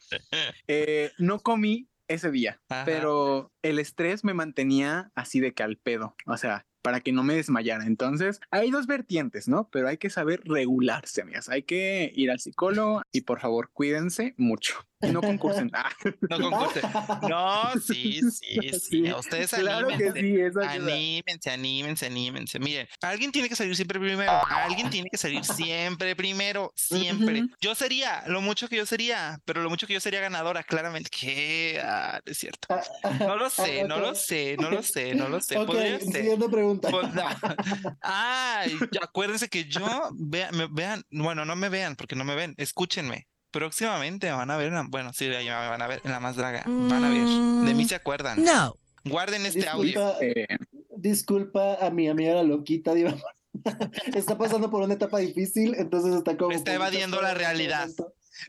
eh, no comí ese día, Ajá. pero el estrés me mantenía así de que al pedo, o sea, para que no me desmayara. Entonces, hay dos vertientes, ¿no? Pero hay que saber regularse, amigas. Hay que ir al psicólogo y por favor, cuídense mucho. Y no concursen. Ah, No concurse. No, sí, sí, sí. Sí, Ustedes claro que anímense. sí, eso ayuda. Anímense, anímense, anímense. Miren, alguien tiene que salir siempre primero. Alguien tiene que salir siempre primero. Siempre. Yo sería, lo mucho que yo sería, pero lo mucho que yo sería ganadora, claramente. Que ah, es cierto. No lo sé, no lo sé, no lo sé, no lo sé. Ok, Podría ser. siguiente pregunta. Pues, no. Ay, acuérdense que yo, vean, me- vean, bueno, no me vean porque no me ven, escúchenme. Próximamente me van a ver, en la- bueno, sí, ya van a ver en la más draga, van a ver, de mí se acuerdan. No. Guarden este audio. Disculpa, Eh, disculpa a mi amiga la loquita, Diva. Está pasando por una etapa difícil, entonces está como. Está evadiendo la este realidad.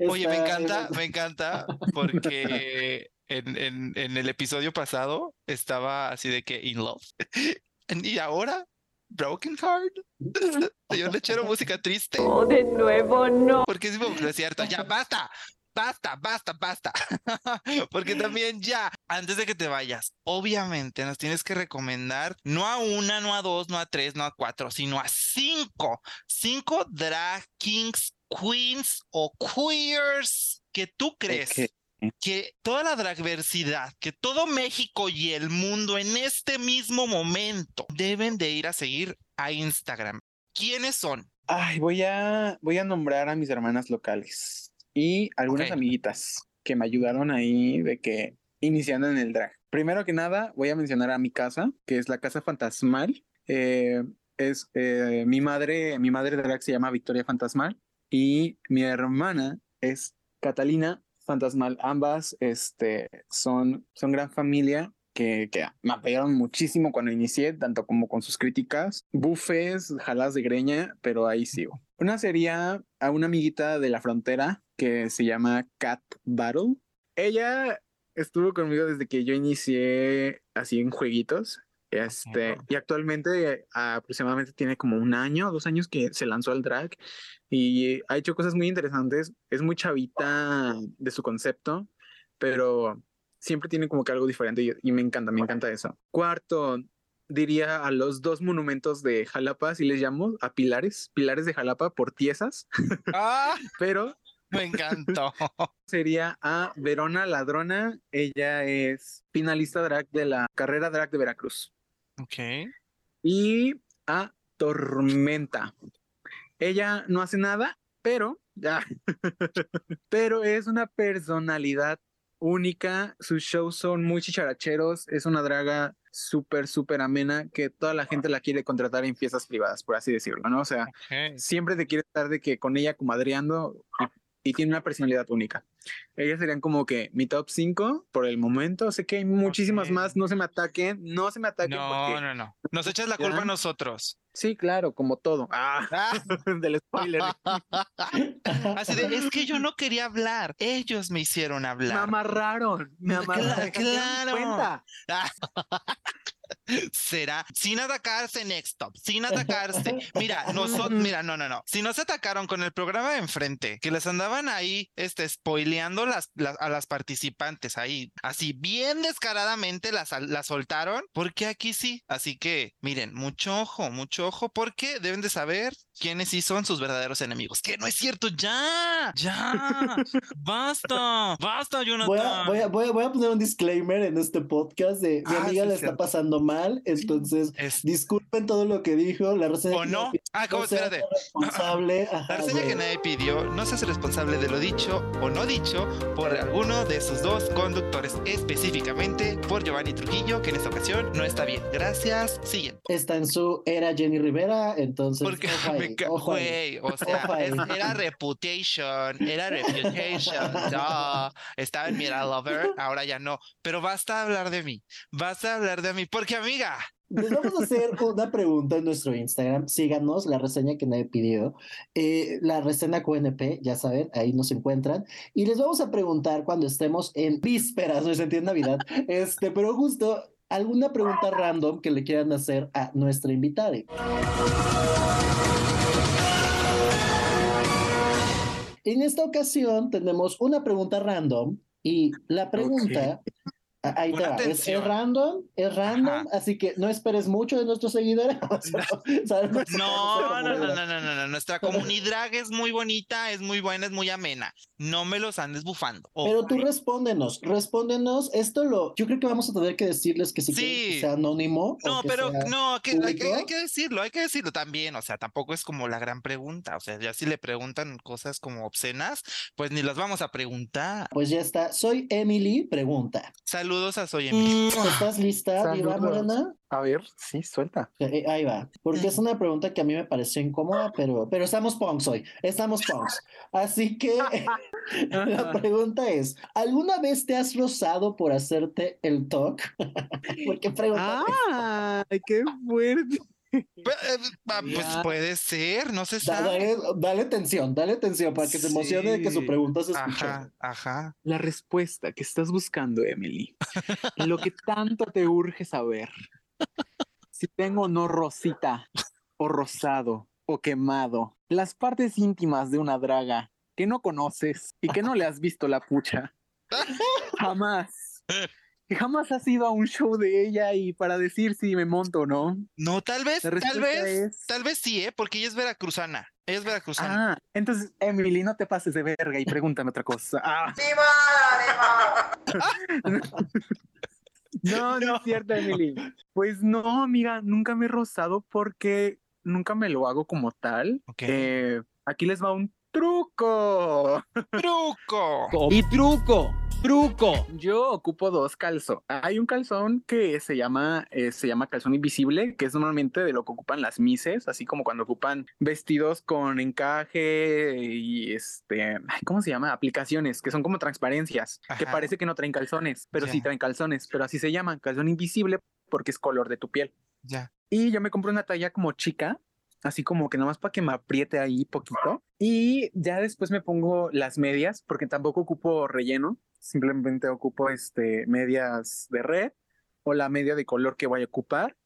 Oye, me encanta, me encanta porque en, en, en el episodio pasado estaba así de que in love. Y ahora Broken Heart. Señor lechero, música triste. Oh, de nuevo no. Porque es no es cierto. Ya basta. Basta, basta, basta. Porque también ya, antes de que te vayas, obviamente nos tienes que recomendar no a una, no a dos, no a tres, no a cuatro, sino a cinco. Cinco drag kings, queens o queers que tú crees que toda la dragversidad, que todo México y el mundo en este mismo momento deben de ir a seguir a Instagram. ¿Quiénes son? Ay, voy a, voy a nombrar a mis hermanas locales y algunas amiguitas que me ayudaron ahí de que iniciando en el drag. Primero que nada, voy a mencionar a mi casa, que es la casa fantasmal. Eh, es eh, mi madre, mi madre drag se llama Victoria Fantasmal y mi hermana es Catalina Fantasmal. Ambas este, son, son gran familia que, que, me apoyaron muchísimo cuando inicié, tanto como con sus críticas, bufes, jalas de greña, pero ahí sigo. Una sería a una amiguita de la frontera que se llama Cat Battle. Ella estuvo conmigo desde que yo inicié así en jueguitos. Este, y actualmente aproximadamente tiene como un año, dos años que se lanzó al drag y ha hecho cosas muy interesantes. Es muy chavita de su concepto, pero siempre tiene como que algo diferente y, y me encanta, me encanta eso. Cuarto, diría a los dos monumentos de Jalapa, si les llamo, a pilares, pilares de Jalapa por tiesas. Ah, pero me encantó. Sería a Verona Ladrona. Ella es finalista drag de la carrera drag de Veracruz. Ok. Y a Tormenta. Ella no hace nada, pero ya. pero es una personalidad única. Sus shows son muy chicharacheros. Es una draga súper, súper amena que toda la gente la quiere contratar en fiestas privadas, por así decirlo, ¿no? O sea, siempre te quiere estar de que con ella comadreando y tiene una personalidad única. Ellas serían como que mi top 5 por el momento. Sé que hay muchísimas más. No se me ataquen. No se me ataquen. No, no, no. Nos echas la culpa a nosotros. Sí, claro, como todo. Ah, ah. del spoiler. Así de, es que yo no quería hablar. Ellos me hicieron hablar. Me amarraron. Me amarraron. Claro. será sin atacarse Next Top, sin atacarse. Mira, nosotros, mira, no, no, no. Si nos atacaron con el programa de enfrente, que les andaban ahí, este, spoileando las, a las participantes ahí, así bien descaradamente las, las soltaron, porque aquí sí. Así que, miren, mucho ojo, mucho ojo, porque deben de saber quiénes sí son sus verdaderos enemigos. Que no es cierto, ya, ya, basta, basta, Jonathan. Voy a, voy a, voy a, poner un disclaimer en este podcast de mi ah, amiga le está pasando mal, entonces disculpen todo lo que dijo, la reseña. ¿O no? Ah, ¿cómo? Espérate. Responsable. la reseña que nadie pidió no se hace responsable de lo dicho o no dicho por alguno de sus dos conductores, específicamente por Giovanni Trujillo, que en esta ocasión no está bien. Gracias. Siguiente. Está en su era Jenny Rivera, entonces. Porque, güey, o sea, era Reputation, era Reputation, no, estaba en Mira Lover, ahora ya no, pero basta hablar de mí, basta hablar de mí, porque amiga, les vamos a hacer una pregunta en nuestro Instagram. Síganos, la reseña que nadie pidió. Eh, la reseña QNP, ya saben, ahí nos encuentran. Y les vamos a preguntar cuando estemos en vísperas, no se entiende Navidad. Este, pero justo alguna pregunta random que le quieran hacer a nuestra invitada. Esta ocasión tenemos una pregunta random y la pregunta Ahí te va. Es, random, es random, así que no esperes mucho de nuestros seguidores. no, no, no, no, no, no, no, Nuestra comunidad es muy bonita, es muy buena, es muy amena. No me los andes bufando. Pero tú respóndenos, respóndenos. Esto lo, yo creo que vamos a tener que decirles que si sí. sea anónimo. No, pero no, que, hay que, hay que decirlo, hay que decirlo también. O sea, tampoco es como la gran pregunta. O sea, ya si le preguntan cosas como obscenas, pues ni las vamos a preguntar. Pues ya está. Soy Emily, pregunta. Saludos Saludos a Soy Emily. ¿Estás lista, Viva Morena? A ver, sí, suelta. Ahí va, porque es una pregunta que a mí me pareció incómoda, pero, pero estamos punks hoy, estamos punks. Así que la pregunta es, ¿alguna vez te has rozado por hacerte el talk? porque pregunta. ¡Ah! ¡Qué fuerte! Pues, eh, pues puede ser, no se sabe. Dale, dale tensión, dale tensión para que se emocione de que su pregunta se escuche. Ajá, ajá. La respuesta que estás buscando, Emily. lo que tanto te urge saber. Si tengo no rosita o rosado o quemado, las partes íntimas de una draga que no conoces y que no le has visto la pucha. Jamás. Que jamás has ido a un show de ella y para decir si me monto o no. No, tal vez, tal vez, es- tal vez sí, ¿eh? Porque ella es veracruzana. Ella es veracruzana. Ah, entonces, Emily, no te pases de verga y pregúntame otra cosa. Ah. No, no, es cierto, Emily. Pues no, amiga, nunca me he rozado porque nunca me lo hago como tal. Ok. Eh, aquí les va un truco. ¡Truco! Y truco, truco. Yo ocupo dos calzones. Hay un calzón que se llama, eh, se llama calzón invisible, que es normalmente de lo que ocupan las mises, así como cuando ocupan vestidos con encaje y este, ¿cómo se llama? Aplicaciones que son como transparencias, que Ajá. parece que no traen calzones, pero sí Ya. traen calzones, pero así se llaman, calzón invisible porque es color de tu piel. Ya. Y yo me compré una talla como chica, así como que nomás para que me apriete ahí poquito. Y ya después me pongo las medias, porque tampoco ocupo relleno, simplemente ocupo este, medias de red o la media de color que voy a ocupar.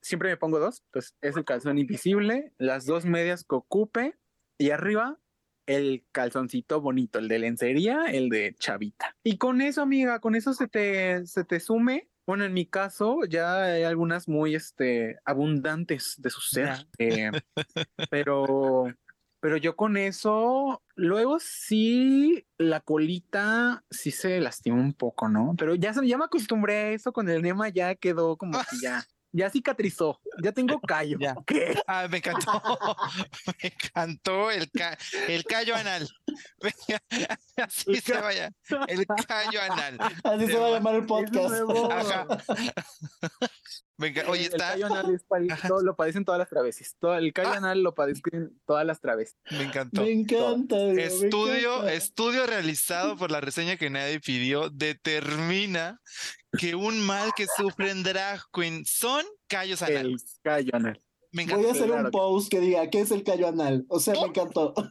Siempre me pongo dos, entonces es el calzón invisible, las dos medias que ocupe y arriba el calzoncito bonito, el de lencería, el de chavita. Y con eso, amiga, con eso se te, se te sume. Bueno, en mi caso ya hay algunas muy este, abundantes de su ser, eh, pero, pero yo con eso, luego sí, la colita sí se lastima un poco, ¿no? Pero ya, ya me acostumbré a eso, con el Nema ya quedó como que ya, ya cicatrizó, ya tengo callo. Ya. ¿Qué? Ah, me encantó. me encantó el, ca- el callo anal. Así El se ca- vaya. El callo anal. Así se va a llamar el podcast. Ajá. Venga, oye, el está. callo anal es Ajá. todo- lo padecen todas las travestis. Todo, el callo Ah. anal lo padecen todas las travestis. Me encantó. Me encanta. me Estudio, encanta. estudio realizado por la reseña que nadie pidió determina que un mal que sufren drag queen son callos El anales. callo anal. Me Voy a encantó. hacer un post que diga, ¿qué es el callo anal? O sea, me encantó.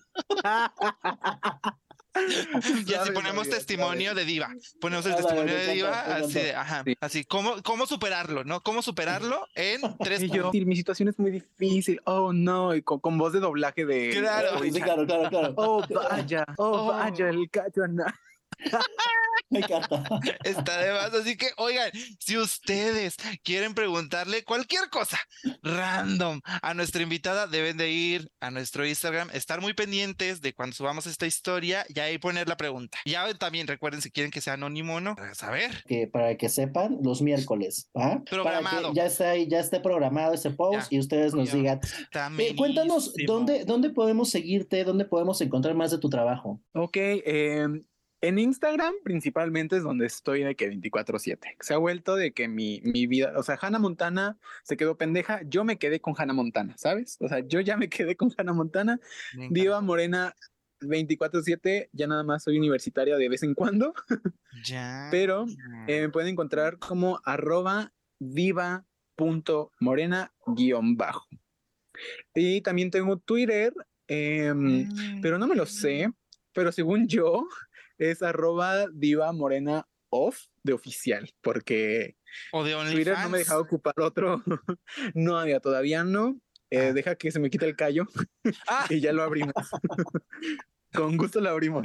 Y así ponemos testimonio de diva. Ponemos el Ah, testimonio de diva, así de, ajá, Sí. así, ¿cómo, cómo superarlo, no? ¿Cómo superarlo en tres Y yo, puntos? "Sí, mi situación es muy difícil. Oh, no. Y con, con voz de doblaje de. Claro. Sí, claro, claro, claro. Oh, vaya. Oh, Oh. vaya, el callo anal. Me encanta. Está de más. Así que, oigan, si ustedes quieren preguntarle cualquier cosa random a nuestra invitada, deben de ir a nuestro Instagram, estar muy pendientes de cuando subamos esta historia y ahí poner la pregunta. Ya también recuerden si quieren que sea anónimo o no, para saber. Que para que sepan, los miércoles. Para Programado. que ya está ahí, ya esté programado ese post Ya, y ustedes nos ya. digan. Eh, cuéntanos. ¿dónde, ¿dónde podemos seguirte? ¿Dónde podemos encontrar más de tu trabajo? Ok, em, en Instagram principalmente es donde estoy de que 24/7. Se ha vuelto de que mi, mi vida, o sea, Hannah Montana se quedó pendeja, yo me quedé con Hannah Montana, ¿sabes? O sea, yo ya me quedé con Hannah Montana, Diva. Morena 24/7, ya nada más soy universitaria de vez en cuando, Ya. pero eh, me pueden encontrar como arroba diva.morena guion bajo. Y también tengo Twitter, em, Mm. pero no me lo sé, pero según yo es arroba diva morena off de oficial, porque O de Twitter no me dejaba ocupar otro, no había, todavía no, Eh, Ah. deja que se me quite el callo Ah, y ya lo abrimos. Con gusto lo abrimos.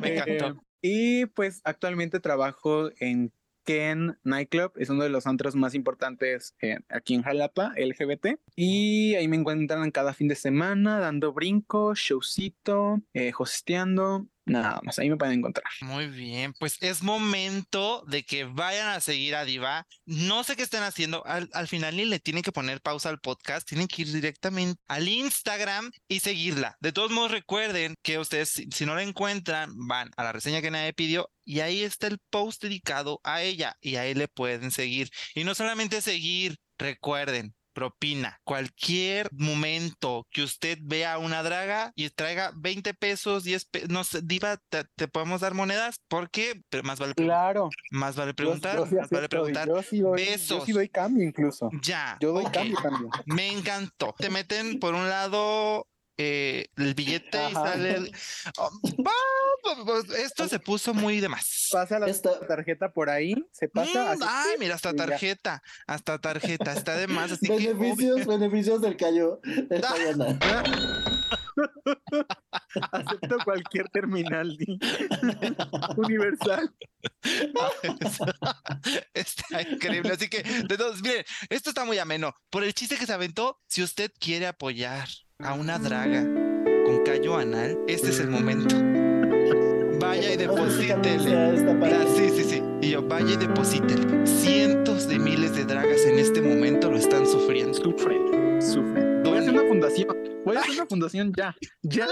me encantó. Eh, y pues actualmente trabajo en Ken Nightclub, es uno de los antros más importantes eh, aquí en Jalapa, LGBT. Y ahí me encuentran cada fin de semana dando brincos, showcito, eh, hosteando, nada más, ahí me pueden encontrar. Muy bien, pues es momento de que vayan a seguir a Diva. No sé qué estén haciendo. Al, al final ni le tienen que poner pausa al podcast, tienen que ir directamente al Instagram y seguirla. De todos modos, recuerden que ustedes, si, si no la encuentran, van a la reseña que nadie pidió y ahí está el post dedicado a ella y ahí le pueden seguir. Y no solamente seguir, recuerden. Propina. Cualquier momento que usted vea una draga y traiga 20 pesos, 10 pesos, no sé, Diva, te, te podemos dar monedas porque pero más vale, Claro. más vale yo- preguntar, yo sí más vale preguntar. Yo sí doy, yo Besos. sí doy cambio incluso. Ya, Yo doy ok, cambio también. Me encantó. Te meten por un lado eh, el billete y sale. el- Oh, pues, esto se puso muy de más. Pasa la Esta- tarjeta por ahí, se pasa. Mm, así, ay, mira, hasta tarjeta, hasta tarjeta, está de más. Así que, beneficios, beneficios del callo. Del Ah. Acepto cualquier terminal universal. Está increíble. Así que, de todos, miren, esto está muy ameno. Por el chiste que se aventó, si usted quiere apoyar a una draga con callo anal, este es el momento. Vaya y deposítele. sí, sí, sí. Y yo, vaya y deposítele. Cientos de miles de dragas en este momento lo están sufriendo. Sufren, sufren. Voy a hacer una fundación. Voy a hacer una fundación ya. Ya.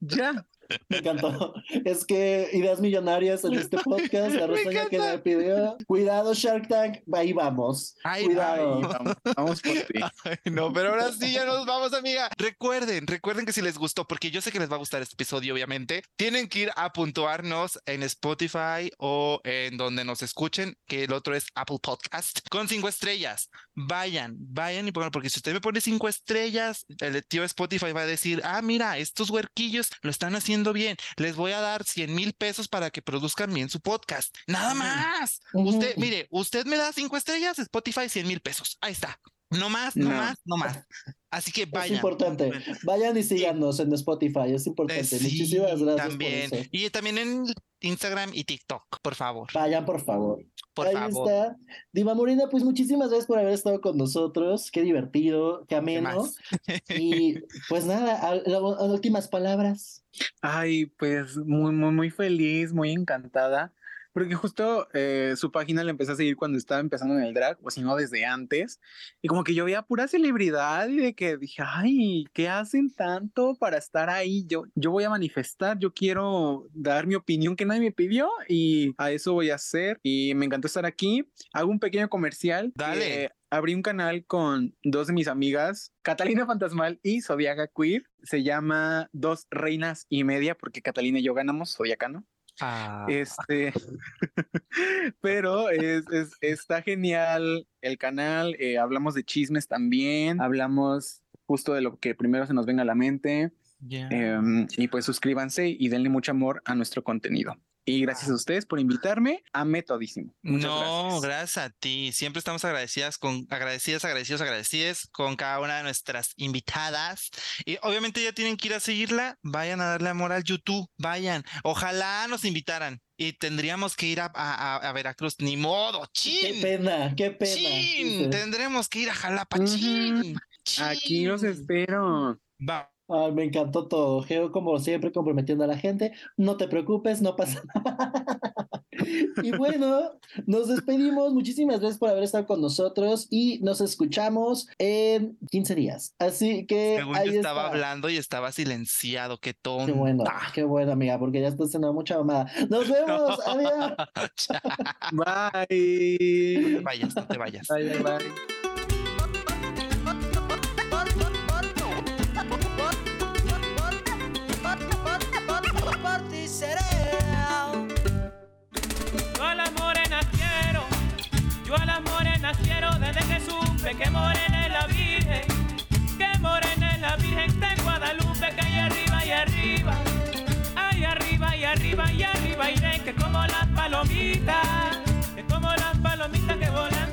Ya. Me encantó. Es que ideas millonarias en este podcast, la Me reseña que encanta. me pidió. Cuidado, Shark Tank, ahí vamos. Ay, Cuidado. Ay, vamos, vamos por ti. Ay, no, pero ahora sí ya nos vamos, amiga. Recuerden, recuerden que si les gustó, porque yo sé que les va a gustar este episodio, obviamente, tienen que ir a puntuarnos en Spotify o en donde nos escuchen, que el otro es Apple Podcast, con cinco estrellas. Vayan, vayan y pongan, porque si usted me pone cinco estrellas, el tío Spotify va a decir, ah, mira, estos huerquillos lo están haciendo bien. Les voy a dar 100 mil pesos para que produzcan bien su podcast. Nada más. Usted, mire, usted me da cinco estrellas, Spotify 100 mil pesos. Ahí está. No más, no, No. más, no más. Así que Es vayan. importante. Vayan y síganos en Spotify, es Eh, importante. sí, Muchísimas gracias También. por eso. Y también en Instagram y TikTok, por favor. Vayan, por favor. Por Ahí favor. está. Diva Morena, pues muchísimas gracias por haber estado con nosotros. Qué divertido, qué ¿Qué ameno. Y pues nada, a- a- a- últimas palabras. Ay, pues muy, muy, muy feliz, muy encantada. Porque justo eh, su página la empecé a seguir cuando estaba empezando en el drag, o si no, desde antes. Y como que yo veía pura celebridad y de que dije, ay, ¿qué hacen tanto para estar ahí? Yo, yo voy a manifestar, yo quiero dar mi opinión que nadie me pidió y a eso voy a hacer. Y me encantó estar aquí. Hago un pequeño comercial. Dale. que abrí un canal con dos de mis amigas, Catalina Fantasmal y Zodiaca Queer. Se llama Dos Reinas y Media, porque Catalina y yo ganamos, Zodiacano. Ah, Este, pero es, es- está genial el canal. eh, hablamos de chismes también. Hablamos justo de lo que primero se nos venga a la mente. em, y pues suscríbanse y denle mucho amor a nuestro contenido. Y gracias a ustedes por invitarme. Amé todísimo. Muchas no, gracias. gracias a ti. Siempre estamos agradecidas con agradecidas, agradecidos, agradecidas con cada una de nuestras invitadas. Y obviamente ya tienen que ir a seguirla. Vayan a darle amor al YouTube. Vayan. Ojalá nos invitaran. Y tendríamos que ir a, a- a- a Veracruz. Ni modo. Qué Chin. pena, qué pena. Chin. Tendremos que ir a Jalapa. Ujú. Chin. Aquí los espero. Va. Ay, me encantó todo. Geo, como siempre, comprometiendo a la gente. No te preocupes, no pasa nada. Y bueno, nos despedimos. Muchísimas gracias por haber estado con nosotros y nos escuchamos en 15 días. Así que Según ahí yo estaba está. hablando y estaba silenciado. Qué tonto. Qué bueno, qué bueno, amiga, porque ya estás haciendo mucha mamada. Nos vemos, adiós. Bye. No te vayas, no te vayas. Bye, bye, Yo a la morena quiero, yo a la morena quiero desde que supe que morena es la virgen, que morena es la virgen de Guadalupe, que hay arriba y arriba, hay arriba y arriba y arriba y iré, que como las palomitas, que como las palomitas que volan.